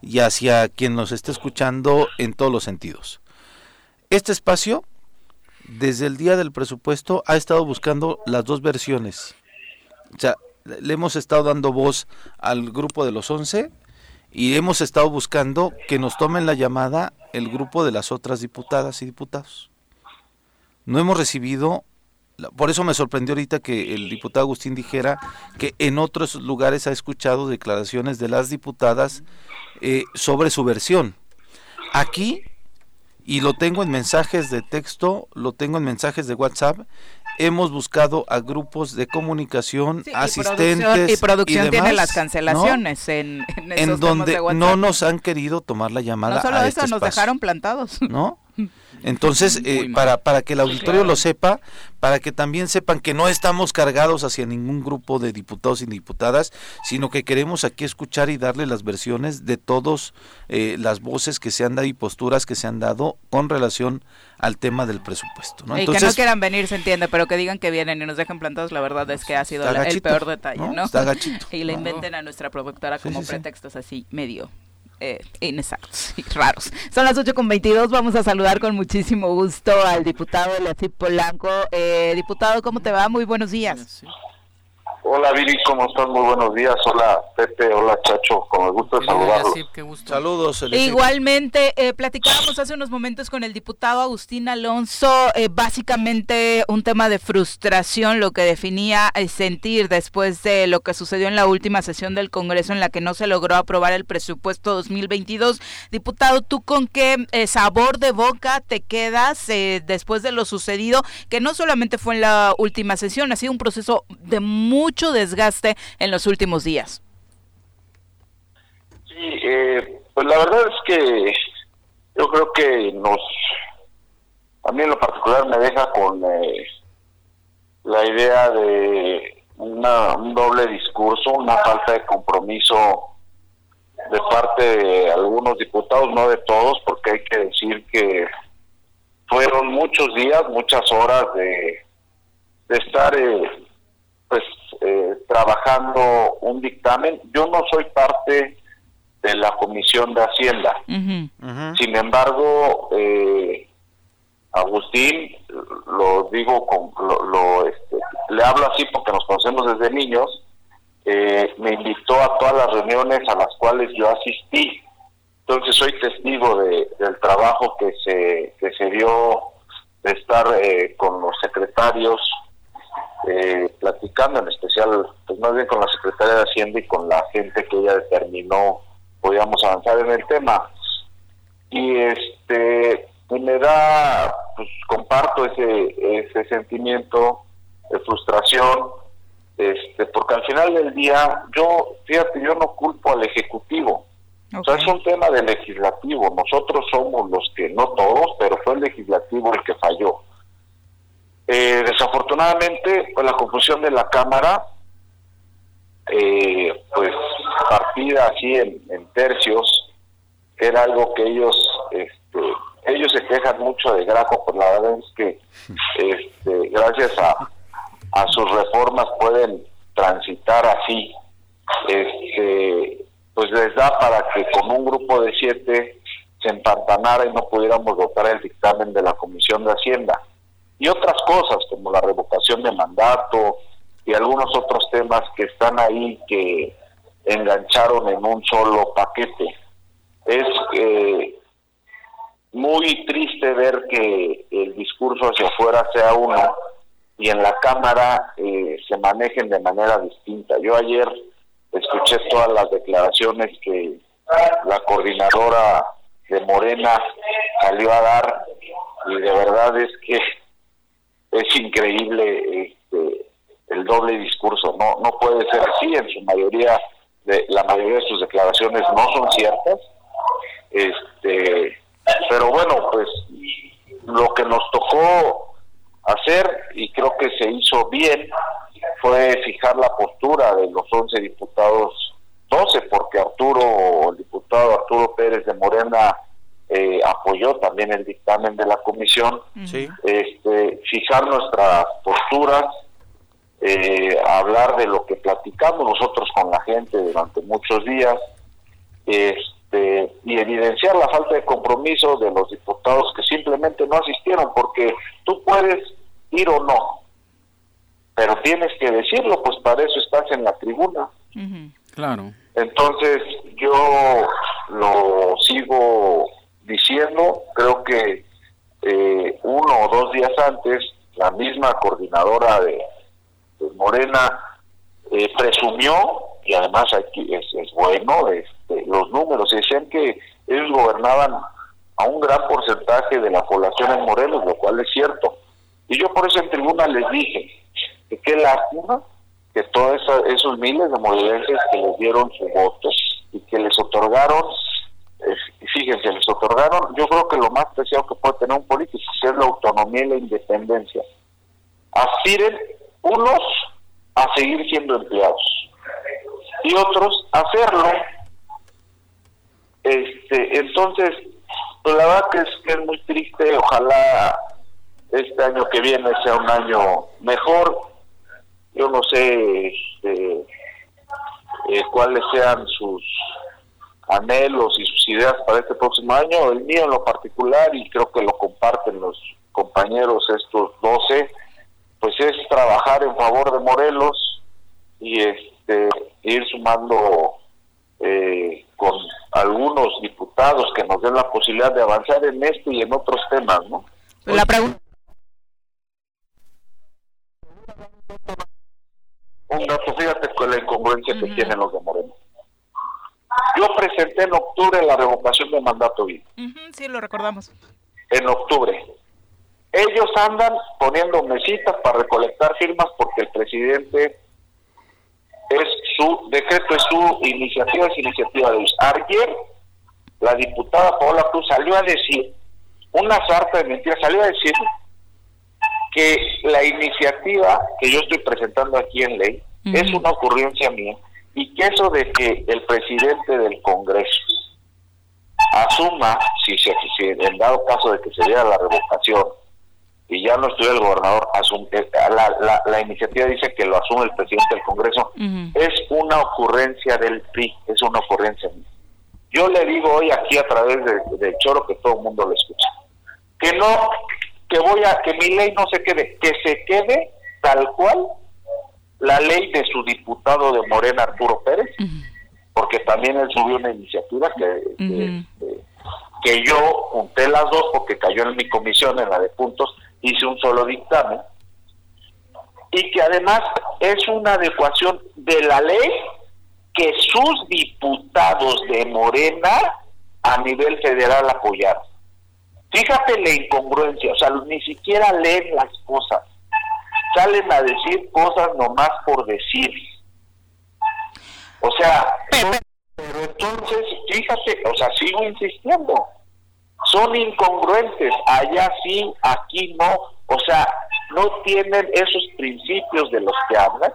y hacia quien nos esté escuchando en todos los sentidos. Este espacio, desde el día del presupuesto, ha estado buscando las dos versiones. O sea, le hemos estado dando voz al grupo de los 11 y hemos estado buscando que nos tomen la llamada el grupo de las otras diputadas y diputados. No hemos recibido por eso me sorprendió ahorita que el diputado Agustín dijera que en otros lugares ha escuchado declaraciones de las diputadas eh, sobre su versión. Aquí, y lo tengo en mensajes de texto, lo tengo en mensajes de WhatsApp, hemos buscado a grupos de comunicación, Sí, y asistentes producción- y producción tiene demás, las ¿no? cancelaciones en, en, esos en donde de no nos han querido tomar la llamada No solo a eso, este nos espacio. dejaron plantados. ¿no? (laughs) Entonces, eh, para, para que el auditorio claro. lo sepa, para que también sepan que no estamos cargados hacia ningún grupo de diputados y diputadas, sino que queremos aquí escuchar y darle las versiones de todas las voces que se han dado y posturas que se han dado con relación al tema del presupuesto. ¿no? y que no quieran venir, se entiende, pero que digan que vienen y nos dejen plantados, la verdad es que ha sido el peor detalle, ¿no? ¿no? Está gachito. (laughs) Y le inventen a nuestra productora Sí, como sí, sí. pretextos así medio eh, inexactos (laughs) y raros. Son las 8 con 22, vamos a saludar con muchísimo gusto al diputado Elacip Polanco. Eh, diputado, ¿cómo te va? Muy buenos días. Hola Viri, ¿cómo estás? Muy buenos días. Hola Pepe, hola Chacho, con el gusto de saludarlos. Yacib, qué gusto. Saludos. Igualmente, eh, platicábamos hace unos momentos con el diputado Agustín Alonso, eh, básicamente un tema de frustración, lo que definía eh, sentir después de lo que sucedió en la última sesión del Congreso en la que no se logró aprobar el presupuesto 2022. Diputado, ¿tú con qué eh, sabor de boca te quedas eh, después de lo sucedido, que no solamente fue en la última sesión, ha sido un proceso de mucho desgaste en los últimos días? Sí, eh, pues la verdad es que yo creo que nos, a mí en lo particular me deja con eh, la idea de una, un doble discurso, una falta de compromiso de parte de algunos diputados, no de todos, porque hay que decir que fueron muchos días, muchas horas de, de estar eh, pues eh, trabajando un dictamen. Yo no soy parte de la Comisión de Hacienda. Sin embargo, eh, Agustín, lo digo, con, lo, lo, este, le hablo así porque nos conocemos desde niños, eh, me invitó a todas las reuniones a las cuales yo asistí. Entonces soy testigo de, del trabajo que se, que se dio de estar eh, con los secretarios, eh, platicando en especial, pues más bien con la secretaria de Hacienda y con la gente que ella determinó podíamos avanzar en el tema. Y este y me da, pues comparto ese, ese sentimiento de frustración, este porque al final del día, yo, fíjate, yo no culpo al Ejecutivo. O sea, es un tema del legislativo. Nosotros somos los que, no todos, pero fue el legislativo el que falló. Eh, desafortunadamente, pues la confusión de la Cámara, eh, pues partida así en, tercios, era algo que ellos, este, ellos se quejan mucho de Graco, pues la verdad es que este, gracias a, a sus reformas pueden transitar así. Este, pues les da para que con un grupo de siete se empantanara y no pudiéramos votar el dictamen de la Comisión de Hacienda. Y otras cosas como la revocación de mandato y algunos otros temas que están ahí que engancharon en un solo paquete. Es eh, muy triste ver que el discurso hacia afuera sea uno y en la Cámara eh, se manejen de manera distinta. Yo ayer escuché todas las declaraciones que la coordinadora de Morena salió a dar y de verdad es que es increíble este, el doble discurso. No no puede ser así. En su mayoría de la mayoría de sus declaraciones no son ciertas. Este, pero bueno, pues lo que nos tocó hacer y creo que se hizo bien fue fijar la postura de los 11 diputados, 12 porque Arturo, el diputado Arturo Pérez de Morena eh, apoyó también el dictamen de la comisión, este, fijar nuestras posturas, eh, hablar de lo que platicamos nosotros con la gente durante muchos días, este, y evidenciar la falta de compromiso de los diputados que simplemente no asistieron, porque tú puedes ir o no, pero tienes que decirlo, pues para eso estás en la tribuna. Claro. Entonces yo lo sigo diciendo, creo que eh, uno o dos días antes la misma coordinadora de, Morena eh, presumió, y además aquí es, es bueno, este, los números, decían que ellos gobernaban a un gran porcentaje de la población en Morelos, lo cual es cierto. Y yo por eso en tribuna les dije, que qué lástima que todos esos miles de morelenses que les dieron su voto y que les otorgaron, fíjense, les otorgaron, yo creo que lo más preciado que puede tener un político es la autonomía y la independencia. Aspiren unos a seguir siendo empleados y otros a hacerlo. Este, entonces, pues, la verdad que es, que es muy triste, ojalá este año que viene sea un año mejor, yo no sé este, eh, cuáles sean sus anhelos y sus ideas para este próximo año. El mío en lo particular, y creo que lo comparten los compañeros estos 12, pues es trabajar en favor de Morelos y este ir sumando eh, con algunos diputados que nos den la posibilidad de avanzar en este y en otros temas, ¿no? La pregunta un dato, fíjate con la incongruencia que tienen los de Moreno. Yo presenté en octubre la revocación de mandato bien. sí, lo recordamos. En octubre. Ellos andan poniendo mesitas para recolectar firmas porque el presidente es su decreto, es su iniciativa, es iniciativa de ellos. Ayer, la diputada Paola Cruz salió a decir una sarta de mentiras, salió a decir que la iniciativa que yo estoy presentando aquí en ley es una ocurrencia mía y que eso de que el presidente del Congreso asuma, si, se, si en dado caso de que se diera la revocación y ya no estuviera el gobernador, asume, eh, la, la, iniciativa dice que lo asume el presidente del Congreso, es una ocurrencia del PRI, es una ocurrencia. Yo le digo hoy aquí a través de, de Choro que todo el mundo lo escucha, que no que voy a que mi ley no se quede, que se quede tal cual la ley de su diputado de Morena Arturo Pérez, porque también él subió una iniciativa que, que, yo junté las dos porque cayó en mi comisión en la de puntos, hice un solo dictamen y que además es una adecuación de la ley que sus diputados de Morena a nivel federal apoyaron. Fíjate la incongruencia, o sea, ni siquiera leen las cosas. Salen a decir cosas nomás por decir. O sea, pero entonces, fíjate, o sea, sigo insistiendo. Son incongruentes, allá sí, aquí no. O sea, no tienen esos principios de los que hablan,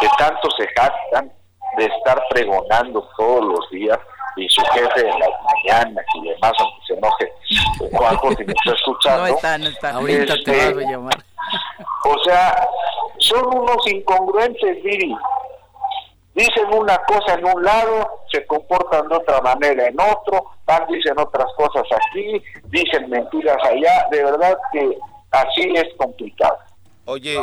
que tanto se jactan de estar pregonando todos los días y su jefe en las mañanas y demás, aunque se enoje Juanjo si me está escuchando. No está, no está. Ahorita te este, vas a llamar. O sea, son unos incongruentes, Viri. Dicen una cosa en un lado, se comportan de otra manera en otro, van, dicen otras cosas aquí, dicen mentiras allá. De verdad que así es complicado. Oye,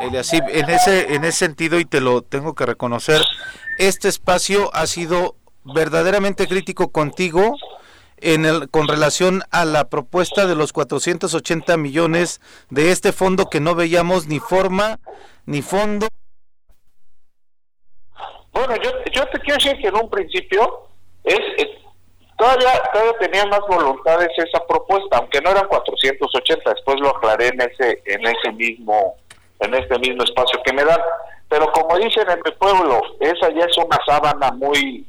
Eliasib, en ese, en ese sentido, y te lo tengo que reconocer, este espacio ha sido verdaderamente crítico contigo en el, con relación a la propuesta de los 480 millones de este fondo que no veíamos ni forma ni fondo. Bueno, yo, yo te quiero decir que en un principio es, todavía, todavía tenía más voluntades esa propuesta, aunque no eran 480, después lo aclaré en ese, en ese mismo, en este mismo espacio que me dan. Pero como dicen en mi pueblo, esa ya es una sábana muy,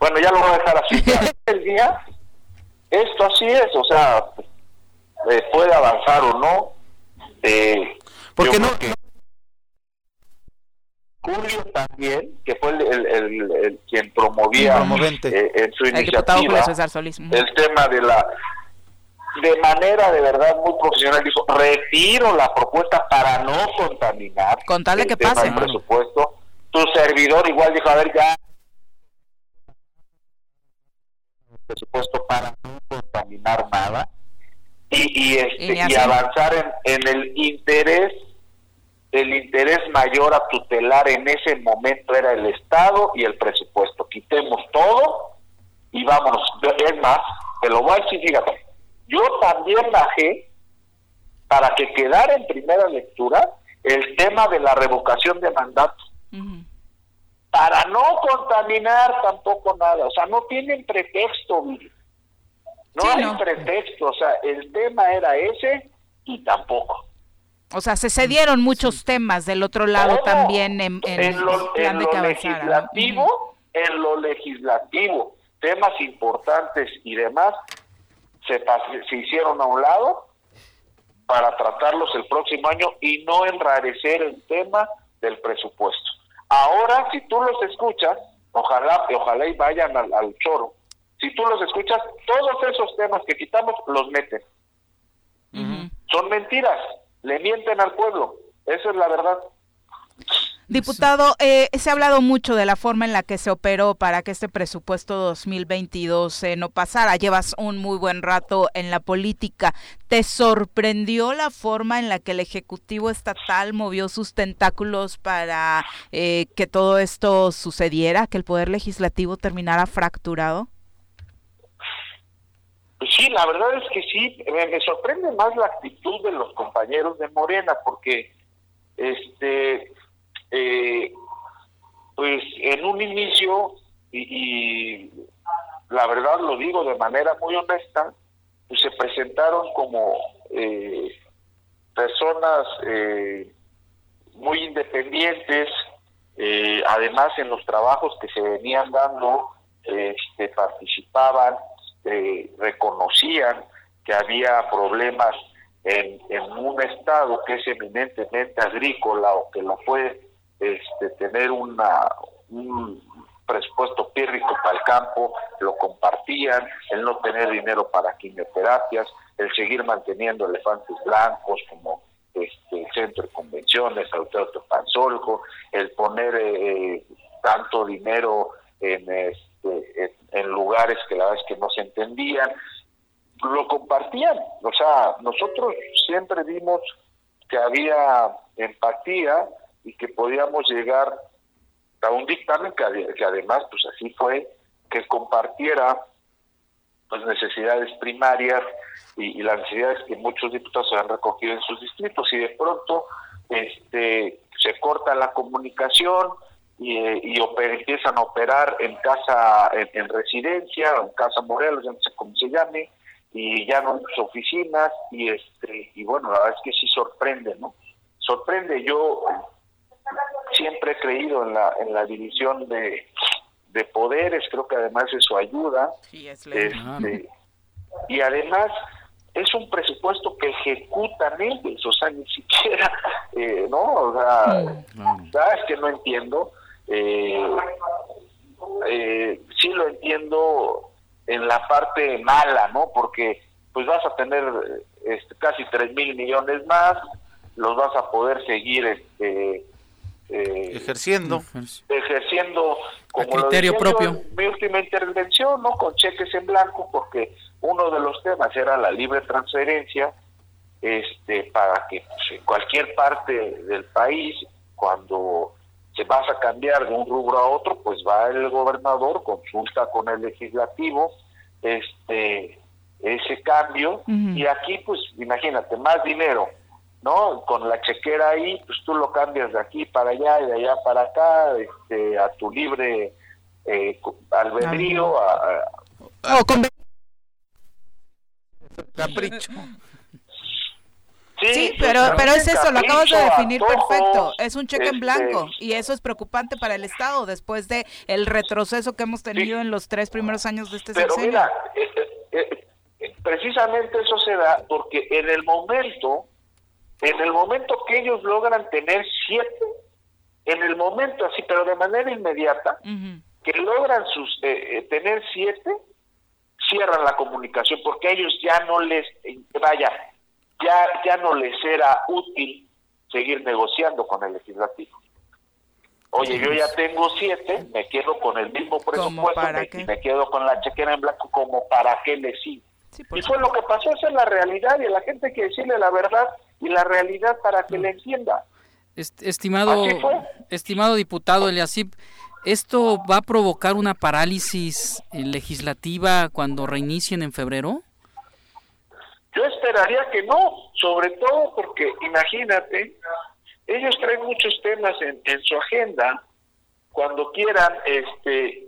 bueno, ya lo voy a dejar así. (laughs) el día, esto así es, o sea, eh, puede avanzar o no. Eh, Porque no, Julio también, que fue el, el, quien promovía eh, en su iniciativa el tema de la de manera de verdad muy profesional dijo retiro la propuesta para no contaminar con tal de que pase el presupuesto tu servidor igual dijo a ver ya presupuesto para no contaminar nada y, y, este, y avanzar en, en el interés el interés mayor a tutelar en ese momento era el Estado y el presupuesto. Quitemos todo y vámonos. Es más, te lo voy a decir, fíjate, yo también bajé para que quedara en primera lectura el tema de la revocación de mandato. Para no contaminar tampoco nada. O sea, no tienen pretexto. No hay pretexto. O sea, el tema era ese y tampoco. O sea, se cedieron muchos temas del otro lado también en, en, lo, legislativo, en lo legislativo, temas importantes y demás se, se hicieron a un lado para tratarlos el próximo año y no enrarecer el tema del presupuesto. Ahora, si tú los escuchas, ojalá, ojalá y vayan al, al choro, si tú los escuchas, todos esos temas que quitamos los meten. Son mentiras le mienten al pueblo. Esa es la verdad. Diputado, eh, se ha hablado mucho de la forma en la que se operó para que este presupuesto 2022 eh, no pasara. Llevas un muy buen rato en la política. ¿Te sorprendió la forma en la que el Ejecutivo Estatal movió sus tentáculos para eh, que todo esto sucediera, que el Poder Legislativo terminara fracturado? Pues sí, la verdad es que sí, me, sorprende más la actitud de los compañeros de Morena, porque este eh, pues en un inicio, y, la verdad lo digo de manera muy honesta, pues se presentaron como eh, personas eh, muy independientes, además en los trabajos que se venían dando, este, participaban eh, reconocían que había problemas en, un estado que es eminentemente agrícola o que lo puede este, tener una, un presupuesto pírrico para el campo, lo compartían, el no tener dinero para quimioterapias, el seguir manteniendo elefantes blancos como este, el centro de convenciones, el Panzolco, el poner eh, tanto dinero en, este, en lugares que la verdad es que no se entendían, lo compartían. O sea, nosotros siempre vimos que había empatía y que podíamos llegar a un dictamen que, además, pues así fue, que compartiera las necesidades primarias y, las necesidades que muchos diputados se han recogido en sus distritos y de pronto este se corta la comunicación, y, y empiezan a operar en casa, en, residencia, en casa Morelos, ya no sé cómo se llame, y ya no en sus oficinas, y este y bueno, la verdad es que sí sorprende, ¿no? Sorprende, yo siempre he creído en la, en la división de, de poderes, creo que además eso ayuda. este, y además es un presupuesto que ejecutan ellos, o sea, ni siquiera, eh, ¿no? O sea, ¿sabes que no entiendo? eh, eh, sí lo entiendo en la parte mala, ¿no? Porque pues vas a tener este, casi 3 mil millones más, los vas a poder seguir este, eh, ejerciendo. Ejerciendo como criterio propio. mi última intervención no con cheques en blanco porque uno de los temas era la libre transferencia este para que pues, en cualquier parte del país cuando se vas a cambiar de un rubro a otro, pues va el gobernador, consulta con el legislativo, este ese cambio. Y aquí pues imagínate más dinero no con la chequera ahí pues tú lo cambias de aquí para allá y de allá para acá este a tu libre eh, albedrío a, capricho. Sí, pero, pero es eso, lo acabas de definir perfecto. Es un cheque en este, blanco y eso es preocupante para el Estado después de el retroceso que hemos tenido en los tres primeros años de este pero Mira, eh, eh, eh, precisamente eso se da porque en el momento, en el momento que ellos logran tener siete, en el momento así, pero de manera inmediata, que logran sus tener siete, cierran la comunicación porque ellos ya no les, vaya, ya, ya no les era útil seguir negociando con el legislativo. Oye, yo ya tengo siete, me quedo con el mismo presupuesto me, me quedo con la chequera en blanco, como para qué le sigo. y fue lo que pasó, esa es la realidad y la gente hay que decirle la verdad y la realidad para que le entienda. estimado, estimado diputado Eliasip, ¿esto va a provocar una parálisis legislativa cuando reinicien en febrero? Yo esperaría que no, sobre todo porque imagínate, ellos traen muchos temas en, su agenda cuando quieran este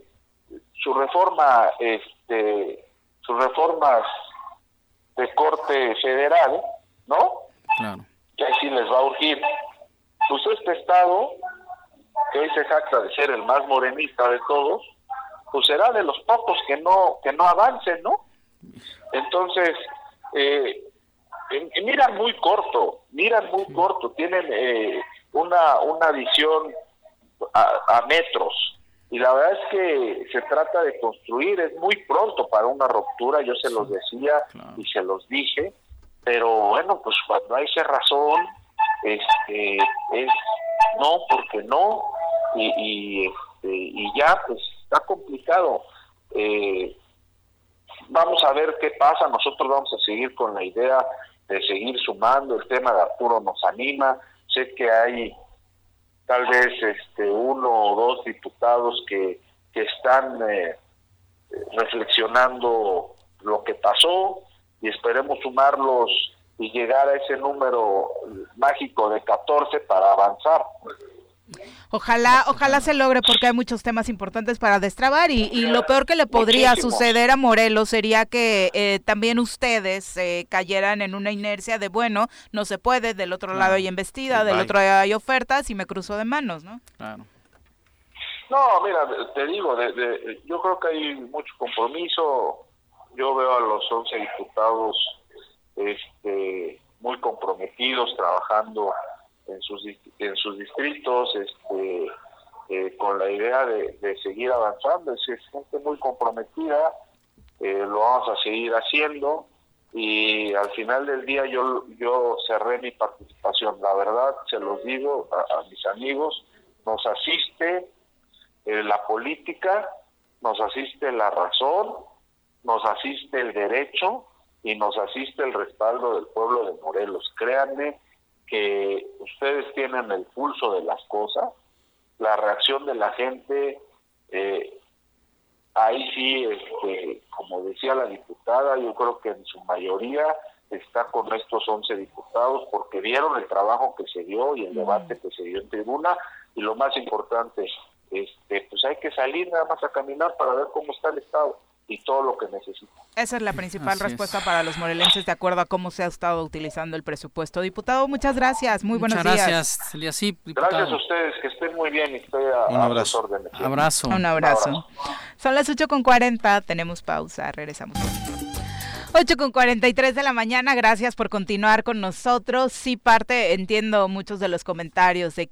su reforma este sus reformas de corte federal, ¿no? Claro. Que así les va a urgir. Pues este estado, que hoy se jacta de ser el más morenista de todos, pues será de los pocos que no que no avancen, ¿no? Entonces, eh, miran muy corto, miran muy corto, tienen eh, una, una visión a, metros. Y la verdad es que se trata de construir, es muy pronto para una ruptura, yo se los decía y se los dije, pero bueno, pues cuando hay razón este, es no, porque no, y, y, este, y ya, pues está complicado. Eh, vamos a ver qué pasa, nosotros vamos a seguir con la idea de seguir sumando, el tema de Arturo nos anima, sé que hay tal vez este uno o dos diputados que, que están eh, reflexionando lo que pasó y esperemos sumarlos y llegar a ese número mágico de 14 para avanzar. Ojalá, ojalá se logre porque hay muchos temas importantes para destrabar y, lo peor que le podría suceder a Morelos sería que eh, también ustedes eh, cayeran en una inercia de bueno, no se puede, del otro lado hay embestida, del otro lado hay ofertas y me cruzo de manos, ¿no? Claro. No, mira, te digo, yo creo que hay mucho compromiso. Yo veo a los 11 diputados este, muy comprometidos, trabajando en sus, en sus distritos, este, eh, con la idea de, seguir avanzando. Es, gente muy comprometida, eh, lo vamos a seguir haciendo y al final del día yo, yo cerré mi participación. La verdad, se los digo a, mis amigos, nos asiste eh, la política, nos asiste la razón, nos asiste el derecho y nos asiste el respaldo del pueblo de Morelos. Créanme que ustedes tienen el pulso de las cosas, la reacción de la gente, eh, ahí sí, este, como decía la diputada, yo creo que en su mayoría está con estos 11 diputados porque vieron el trabajo que se dio y el debate que se dio en tribuna y lo más importante, este, pues hay que salir nada más a caminar para ver cómo está el Estado y todo lo que necesita. Esa es la principal respuesta para los morelenses de acuerdo a cómo se ha estado utilizando el presupuesto. Diputado, muchas gracias, muy buenos días. Gracias, sí, Gracias a ustedes, que estén muy bien y estoy a, Un abrazo. abrazo. Un abrazo. Son las 8.40, tenemos pausa, regresamos. 8 con 43 de la mañana, gracias por continuar con nosotros. Sí, parte, entiendo muchos de los comentarios de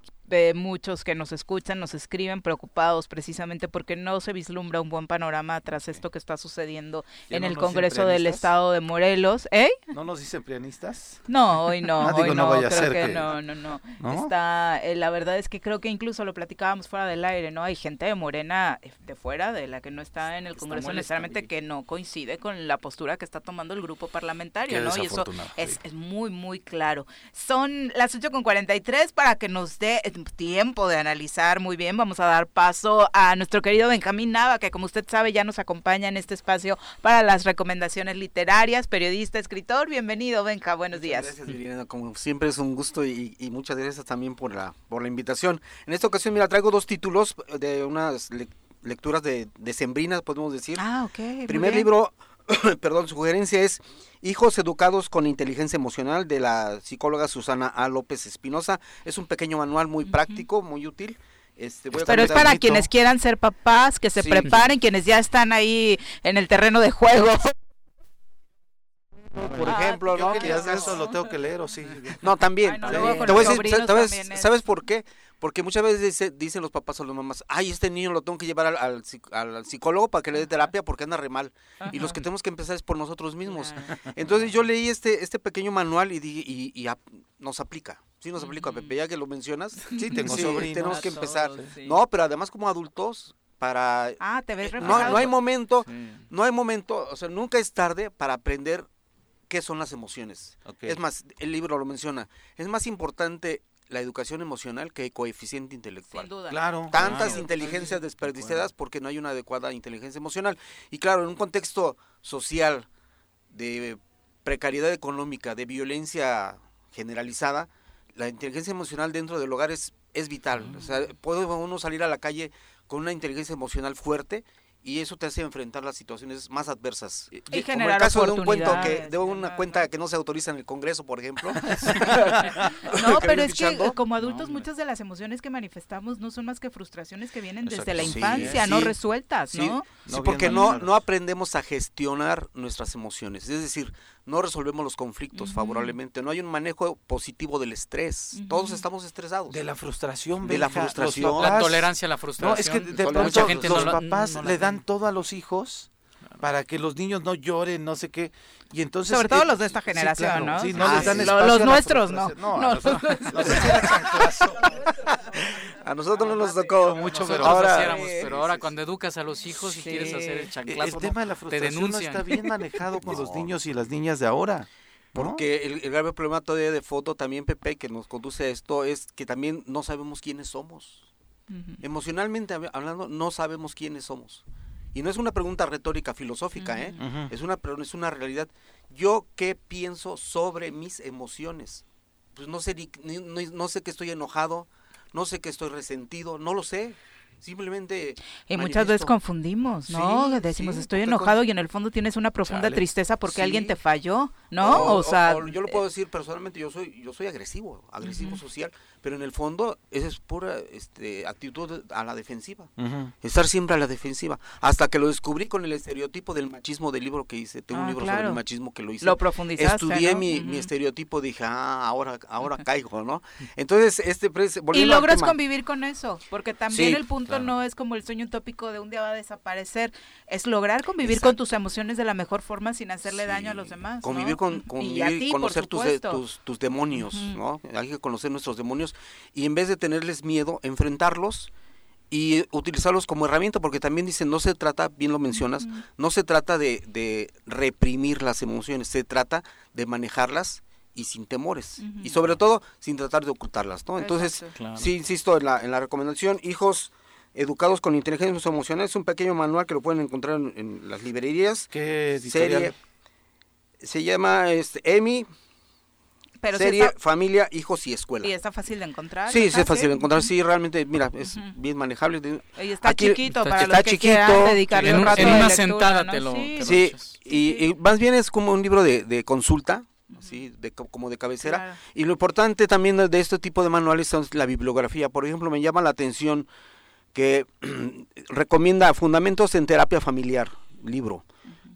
muchos que nos escuchan, nos escriben preocupados precisamente porque no se vislumbra un buen panorama tras esto que está sucediendo en el Congreso del Estado de Morelos. ¿Eh? ¿No nos dicen prianistas? No, hoy no, ah, hoy no, creo que, no, no, no, Está, eh, la verdad es que creo que incluso lo platicábamos fuera del aire, ¿no? Hay gente de Morena eh, de fuera, de la que no está en el Congreso necesariamente, que no coincide con la postura que está tomando el grupo parlamentario, ¿no? Y eso es, es, muy, muy claro. Son las 8 con 43 para que nos dé tiempo de analizar muy bien. Vamos a dar paso a nuestro querido Benjamín Nava, que como usted sabe ya nos acompaña en este espacio para las recomendaciones literarias, periodista, escritor. Bienvenido, Benja, buenos días. Gracias, Viridiana. Como siempre es un gusto y, y, muchas gracias también por la, por la invitación. En esta ocasión, mira, traigo dos títulos de unas lecturas de, de sembrinas, podemos decir. Ah, ok. Primer libro, (coughs) perdón, sugerencia es Hijos educados con inteligencia emocional de la psicóloga Susana A. López Espinosa. Es un pequeño manual muy práctico, muy útil. Este, Pero es para quienes quieran ser papás, que se sí. preparen, quienes ya están ahí en el terreno de juego. Por ah, ejemplo, ¿no? Que ya eso lo tengo que leer o sí. No, también. Ay, no, Te voy a decir, ¿sabes, ¿sabes por qué? Porque muchas veces dice, dicen los papás o las mamás, ay, este niño lo tengo que llevar al, al, al psicólogo para que le dé terapia porque anda re mal. Ajá. Y los que tenemos que empezar es por nosotros mismos. Entonces yo leí este, este pequeño manual y, y, y, y a, nos aplica. Sí, nos aplica, Pepe, ya que lo mencionas. Sí, (laughs) tengo sí, sobrinos, tenemos que empezar. Sí. No, pero además como adultos, para... Ah, te ves no, no hay momento, no hay momento, o sea, nunca es tarde para aprender qué son las emociones. Okay. Es más, el libro lo menciona, es más importante la educación emocional que el coeficiente intelectual. Sin duda. Claro. Tantas claro. inteligencias desperdiciadas porque no hay una adecuada inteligencia emocional. Y claro, en un contexto social de precariedad económica, de violencia generalizada, la inteligencia emocional dentro del hogar es, es vital. Mm. O sea, puede uno salir a la calle con una inteligencia emocional fuerte y eso te hace enfrentar las situaciones más adversas. Y Como generar el caso de un cuento que de una cuenta que no se autoriza en el Congreso, por ejemplo. (laughs) (laughs) (laughs) no, pero es que como adultos no, muchas de las emociones que manifestamos no son más que frustraciones que vienen Exacto. desde la infancia, sí, no sí, resueltas, ¿no? Sí, porque no no aprendemos a gestionar nuestras emociones, es decir, no resolvemos los conflictos uh -huh. favorablemente, no hay un manejo positivo del estrés, uh -huh. todos estamos estresados. De la frustración, de la frustración, papás, la tolerancia a la frustración. No, es que de pronto mucha gente los no papás no le dan todo a los hijos para que los niños no lloren, no sé qué. Y entonces sobre todo eh, los de esta generación, sí, claro, ¿no? Sí, no ah, les dan sí. los nuestros no. No, no, los a nosotros no nos tocó mucho, pero ahora pero ahora cuando educas a los hijos y quieres hacer el chanclazo, el tema de la frustración no está bien manejado con los niños y las niñas de ahora. ¿No? Porque el, el, grave problema todavía de foto también, Pepe, que nos conduce a esto, es que también no sabemos quiénes somos. Uh -huh. Emocionalmente hablando, no sabemos quiénes somos. Y no es una pregunta retórica filosófica, uh -huh. ¿eh? Uh -huh. es, una, es una realidad. Yo qué pienso sobre mis emociones. Pues no sé, ni, no sé que estoy enojado, no sé que estoy resentido, no lo sé simplemente y muchas veces confundimos no sí, decimos sí, estoy enojado y en el fondo tienes una profunda tristeza porque sí. alguien te falló no o, o sea o, yo lo puedo decir personalmente yo soy yo soy agresivo agresivo uh -huh. social pero en el fondo esa es pura este, actitud a la defensiva uh -huh. estar siempre a la defensiva hasta que lo descubrí con el estereotipo del machismo del libro que hice tengo ah, un libro claro. sobre el machismo que lo hice lo profundizaste estudié ¿no? mi, uh -huh. mi, estereotipo dije ah ahora ahora (laughs) caigo no entonces este y logras convivir con eso porque también el punto claro. no es como el sueño utópico de un día va a desaparecer, es lograr convivir Exacto. con tus emociones de la mejor forma sin hacerle sí. daño a los demás. Convivir ¿no? con, convivir, ti, conocer tus, tus, tus, demonios, uh -huh. ¿no? Hay que conocer nuestros demonios y en vez de tenerles miedo, enfrentarlos y utilizarlos como herramienta, porque también dicen, no se trata, bien lo mencionas, uh -huh. no se trata de, de reprimir las emociones, se trata de manejarlas y sin temores uh -huh. y sobre todo sin tratar de ocultarlas, ¿no? Entonces, claro. sí insisto en la, en la recomendación, hijos, Educados con Inteligencia Emocional. Es un pequeño manual que lo pueden encontrar en, en las librerías. ¿Qué editorial? Serie, se llama este, EMI. Pero serie, está, familia, hijos y escuela. ¿Y está fácil de encontrar? Sí, sí es fácil de encontrar. Sí, realmente, mira, es uh -huh. bien manejable. Y está Aquí, chiquito para está los que chiquito, dedicarle en, un rato en una lectura, sentada ¿no? te lo Sí, te sí y, y, más bien es como un libro de, de consulta, así de, como de cabecera. Claro. Y lo importante también de este tipo de manuales es la bibliografía. Por ejemplo, me llama la atención que (clears throat) recomienda Fundamentos en Terapia Familiar, libro.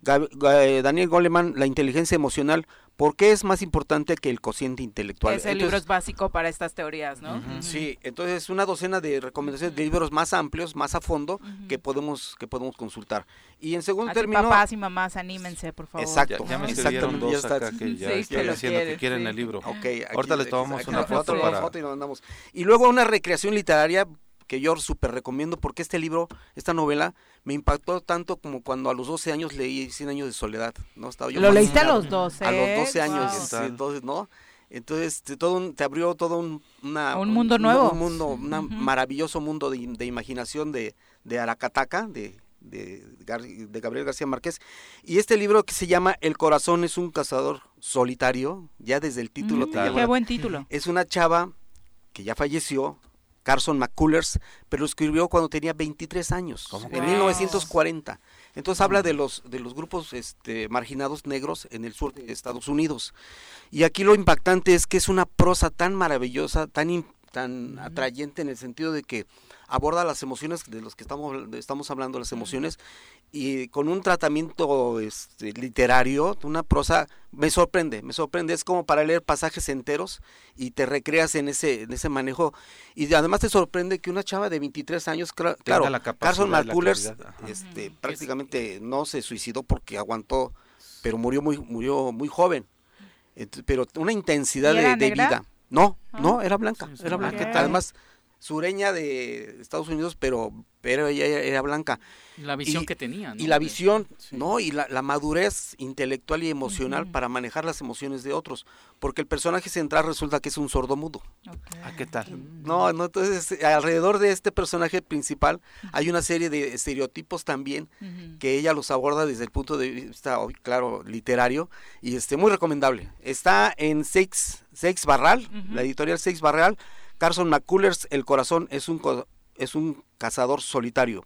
Daniel Goleman, La inteligencia emocional, ¿por qué es más importante que el cociente intelectual? Ese entonces, libro es básico para estas teorías, ¿no? Uh -huh. Sí, entonces una docena de recomendaciones de libros más amplios, más a fondo, uh -huh. que podemos que podemos consultar. Y en segundo Así término... papás y mamás, anímense, por favor. Exacto. Ya, ya me escribieron dos ya acá que ya sí, están diciendo que quieren sí. el libro. Okay, aquí, Ahorita les tomamos aquí, una aquí, foto para... Foto y, nos mandamos. y luego una recreación literaria que yo súper recomiendo porque este libro, esta novela, me impactó tanto como cuando a los 12 años leí 100 años de soledad. ¿no? Estaba yo Lo leíste a los 12. A los 12 años, wow. entonces, ¿no? Entonces te, todo te abrió todo un, un mundo nuevo. Un, mundo, un maravilloso mundo de, de imaginación de, de Aracataca, de, de, de, Gabriel García Márquez. Y este libro que se llama El corazón es un cazador solitario, ya desde el título. Mm, qué buen título. Es una chava que ya falleció, Carson McCullers, pero lo escribió cuando tenía 23 años, en 1940. Entonces habla de los de los grupos este, marginados negros en el sur de Estados Unidos. Y aquí lo impactante es que es una prosa tan maravillosa, tan tan atrayente en el sentido de que aborda las emociones de los que estamos estamos hablando, las emociones y con un tratamiento este, literario, una prosa, me sorprende, me sorprende, es como para leer pasajes enteros y te recreas en ese, en ese manejo. Y además te sorprende que una chava de 23 años, claro, Carson McCullers este, prácticamente no se suicidó porque aguantó, pero murió muy, murió muy joven, pero una intensidad de, vida. No, ah. no, era blanca, era blanca, además sureña de Estados Unidos, pero pero ella era blanca. La visión que tenía, ¿no? Y la visión, ¿no? Y la, madurez intelectual y emocional para manejar las emociones de otros. Porque el personaje central resulta que es un sordomudo. ¿A qué tal? No, no, entonces alrededor de este personaje principal hay una serie de estereotipos también que ella los aborda desde el punto de vista, claro, literario y este muy recomendable. Está en Seix, Seix Barral, la editorial Seix Barral. Carson McCullers, El corazón es un es un cazador solitario.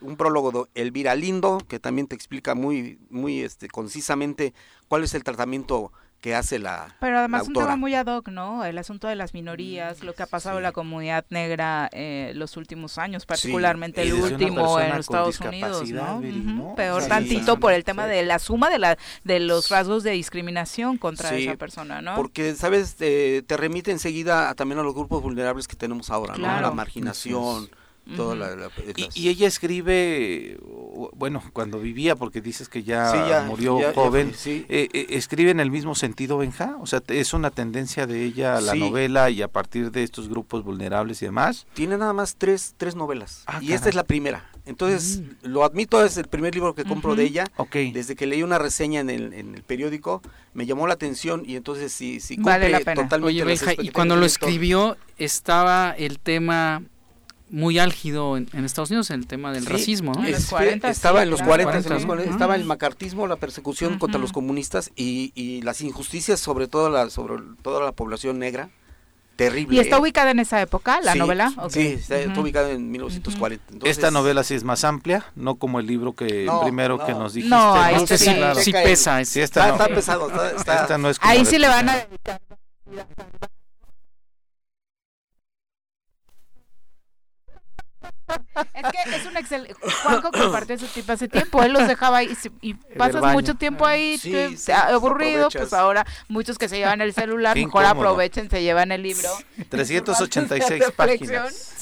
Un prólogo de Elvira Lindo, que también te explica muy, muy este, concisamente cuál es el tratamiento que hace la Pero además un tema muy ad hoc, ¿no? El asunto de las minorías, lo que ha pasado en la comunidad negra eh, los últimos años, particularmente el último en los Estados Unidos, ¿no? Peor tantito por el tema de la suma de la de los rasgos de discriminación contra esa persona, ¿no? Porque, ¿sabes? te remite enseguida también a los grupos vulnerables que tenemos ahora, ¿no? La marginación y, ella escribe, bueno, cuando vivía, porque dices que ya, murió joven, eh, eh, ¿escribe en el mismo sentido, Benja? O sea, ¿es una tendencia de ella la novela y a partir de estos grupos vulnerables y demás? Tiene nada más tres, tres novelas. Ah, y esta es la primera. Entonces, mm. lo admito, es el primer libro que compro de ella. Desde que leí una reseña en el, en el periódico, me llamó la atención y entonces sí, sí vale la pena. totalmente. Oye, Benja, y cuando lo escribió, estaba el tema muy álgido en, Estados Unidos en el tema del racismo. ¿no? estaba en los 40, estaba el macartismo, la persecución contra los comunistas y, y, las injusticias sobre todo la, sobre toda la población negra. Terrible. ¿Y está ubicada en esa época, la novela? Sí, está, ubicada en 1940. Esta novela sí es más amplia, no como el libro que primero que nos dijiste. No, este sí, sí, pesa. Sí, esta está, pesado. Esta no es Ahí sí le van a Es que es un excelente. Juanjo compartió ese tipo hace tiempo. Él los dejaba ahí y, pasas mucho tiempo ahí aburrido. Pues ahora muchos que se llevan el celular, mejor aprovechen, se llevan el libro. 386 (laughs) páginas.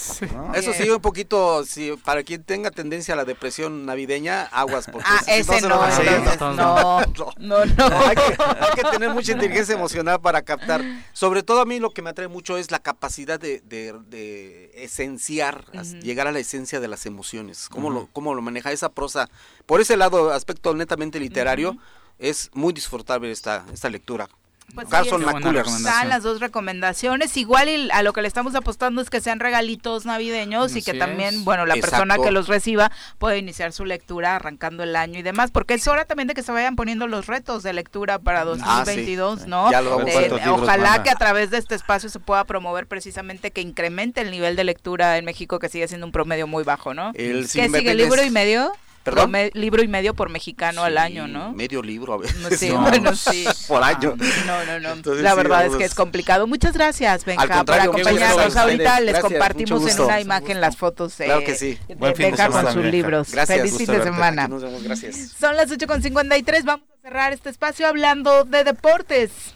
Eso sí, un poquito, si para quien tenga tendencia a la depresión navideña, aguas. Porque ah, ese no, no, no, no, (laughs) Hay que, tener mucha inteligencia emocional para captar. Sobre todo a mí lo que me atrae mucho es la capacidad de, de, esenciar, llegar a la esencia de las emociones. Cómo, lo, cómo lo maneja esa prosa. Por ese lado, aspecto netamente literario, es muy disfrutable esta, esta lectura. Pues Carson Están las dos recomendaciones. Igual a lo que le estamos apostando es que sean regalitos navideños y que también, bueno, la persona que los reciba puede iniciar su lectura arrancando el año y demás, porque es hora también de que se vayan poniendo los retos de lectura para 2022, ah, ¿no? ojalá que a través de este espacio se pueda promover precisamente que incremente el nivel de lectura en México que sigue siendo un promedio muy bajo, ¿no? El ¿Qué sigue libro y medio? ¿Perdón? libro y medio por mexicano al año, ¿no? Medio libro a veces. Sí, (laughs) bueno, sí. por año. No, no, no. la verdad es que es complicado. Muchas gracias, Benja, por acompañarnos. Ahorita les compartimos en una imagen las fotos de, claro que sí. Benja con sus libros. Gracias, Feliz fin de semana. Nos vemos, gracias. Son las 8.53. Vamos a cerrar este espacio hablando de deportes.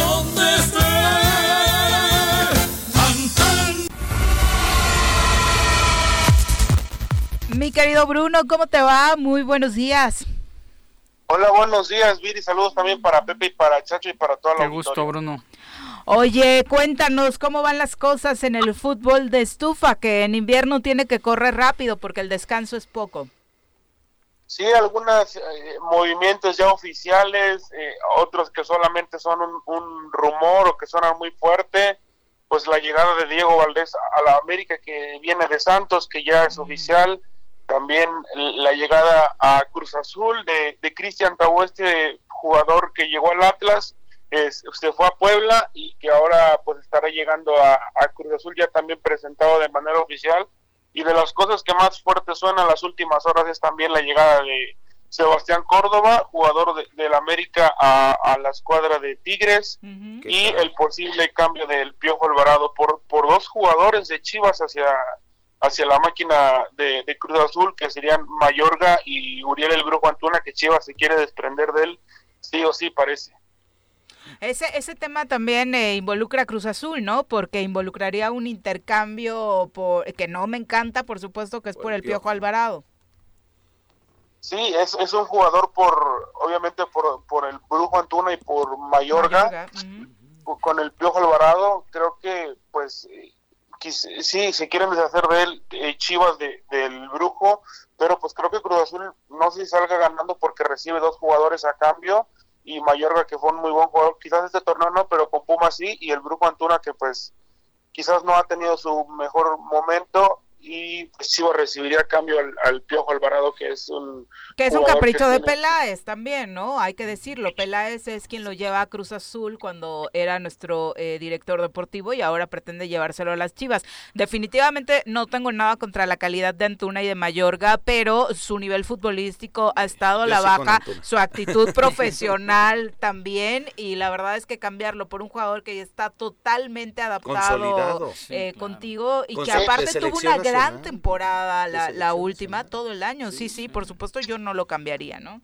Mi querido Bruno, ¿cómo te va? Muy buenos días. Hola, buenos días, Viri. Saludos también para Pepe y para Chacho y para toda la Qué gusto, Bruno. Oye, cuéntanos cómo van las cosas en el fútbol de estufa, que en invierno tiene que correr rápido porque el descanso es poco. Sí, algunos eh, movimientos ya oficiales, eh, otros que solamente son un, rumor o que suenan muy fuerte. Pues la llegada de Diego Valdés a la América, que viene de Santos, que ya es oficial también la llegada a Cruz Azul de, de Cristian Tabó, este jugador que llegó al Atlas, es, se fue a Puebla y que ahora pues estará llegando a, Cruz Azul ya también presentado de manera oficial. Y de las cosas que más fuerte suenan las últimas horas es también la llegada de Sebastián Córdoba, jugador de, la América a, la escuadra de Tigres, y el posible cambio del Piojo Alvarado por, por dos jugadores de Chivas hacia hacia la máquina de, Cruz Azul, que serían Mayorga y Uriel el Brujo Antuna, que Chivas se quiere desprender de él, sí o sí parece. Ese, ese tema también eh, involucra a Cruz Azul, ¿no? Porque involucraría un intercambio por, que no me encanta, por supuesto, que es por, el Piojo. Alvarado. Sí, es, es un jugador por, obviamente, por, por el Brujo Antuna y por Mayorga. Con el Piojo Alvarado, creo que, pues, sí, se quieren deshacer de él, eh, Chivas de, del Brujo, pero pues creo que Cruz Azul no si salga ganando porque recibe dos jugadores a cambio y Mayorga que fue un muy buen jugador, quizás este torneo no, pero con Puma sí, y el Brujo Antuna que pues quizás no ha tenido su mejor momento y pues Chivas recibiría cambio al, Piojo Alvarado, que es un... Que es un capricho de Peláez también, ¿no? Hay que decirlo. Peláez es quien lo lleva a Cruz Azul cuando era nuestro eh, director deportivo y ahora pretende llevárselo a las Chivas. Definitivamente no tengo nada contra la calidad de Antuna y de Mayorga, pero su nivel futbolístico ha estado a la baja, su actitud (laughs) profesional también y la verdad es que cambiarlo por un jugador que está totalmente adaptado eh, contigo y que aparte tuvo una gran temporada la, la última, todo el año. Sí, sí, por supuesto yo no lo cambiaría, ¿no?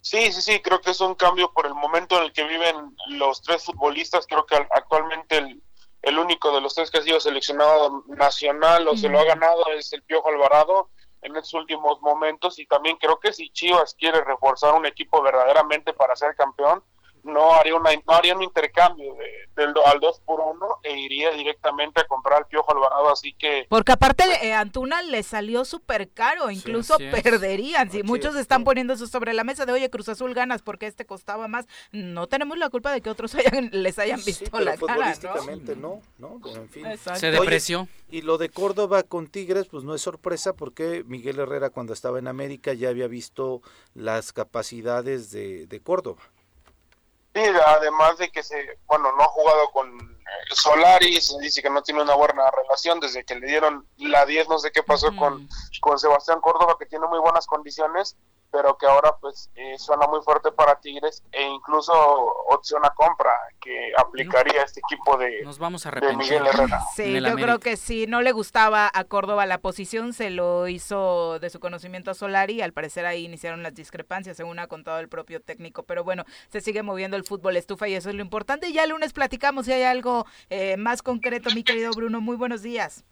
Sí, sí, sí, creo que es un cambio por el momento en el que viven los tres futbolistas. Creo que actualmente el, el único de los tres que ha sido seleccionado nacional o se lo ha ganado es el Piojo Alvarado en estos últimos momentos y también creo que si Chivas quiere reforzar un equipo verdaderamente para ser campeón, no haría, una, no haría un intercambio de, del, al 2 por 1 e iría directamente a comprar al Piojo Alvarado, así que... Porque aparte eh, Antuna le salió súper caro, incluso perderían, si muchos están poniendo eso sobre la mesa de, oye, Cruz Azul ganas porque este costaba más, no tenemos la culpa de que otros (laughs) hayan, les hayan visto la cara, ¿no? ¿no? En fin. Se depreció. y lo de Córdoba con Tigres, pues no es sorpresa porque Miguel Herrera cuando estaba en América ya había visto las capacidades de, de Córdoba. Sí, además de que se, bueno, no ha jugado con eh, Solari, se dice que no tiene una buena relación desde que le dieron la 10, no sé qué pasó con, con Sebastián Córdoba, que tiene muy buenas condiciones, pero que ahora pues eh, suena muy fuerte para Tigres e incluso opción a compra que aplicaría este equipo de, Nos vamos a Miguel Herrera. (laughs) Sí, yo creo que si no le gustaba a Córdoba la posición, se lo hizo de su conocimiento a Solari, al parecer ahí iniciaron las discrepancias, según ha contado el propio técnico, pero bueno, se sigue moviendo el fútbol estufa y eso es lo importante. Y ya el lunes platicamos si hay algo eh, más concreto, mi querido Bruno. Muy buenos días.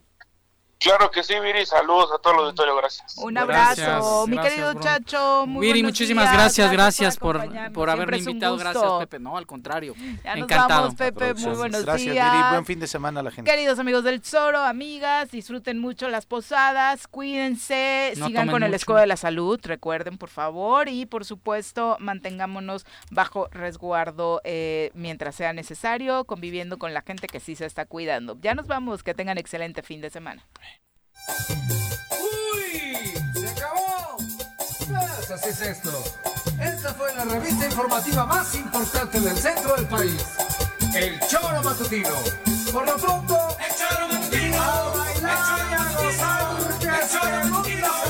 Claro que sí, Viri, saludos a todo el auditorio, gracias. Un abrazo, mi querido Chacho. Muy Viri, muchísimas gracias, gracias, por, por, haberme invitado, gracias Pepe, no, al contrario, ya nos encantado. Vamos, Pepe, muy buenos gracias, días. Viri, buen fin de semana a la gente. Queridos amigos del Zoro, amigas, disfruten mucho las posadas, cuídense, sigan con el escudo de la salud, recuerden por favor, y por supuesto mantengámonos bajo resguardo eh, mientras sea necesario, conviviendo con la gente que sí se está cuidando. Ya nos vamos, que tengan excelente fin de semana. ¡Uy! ¡Se acabó! Pues así es esto. Esta fue la revista informativa más importante del centro del país. El Choro Matutino. Por lo pronto, el Choro Matutino. A bailar el Choro Matutino. Y a gozar, el Choro Matutino.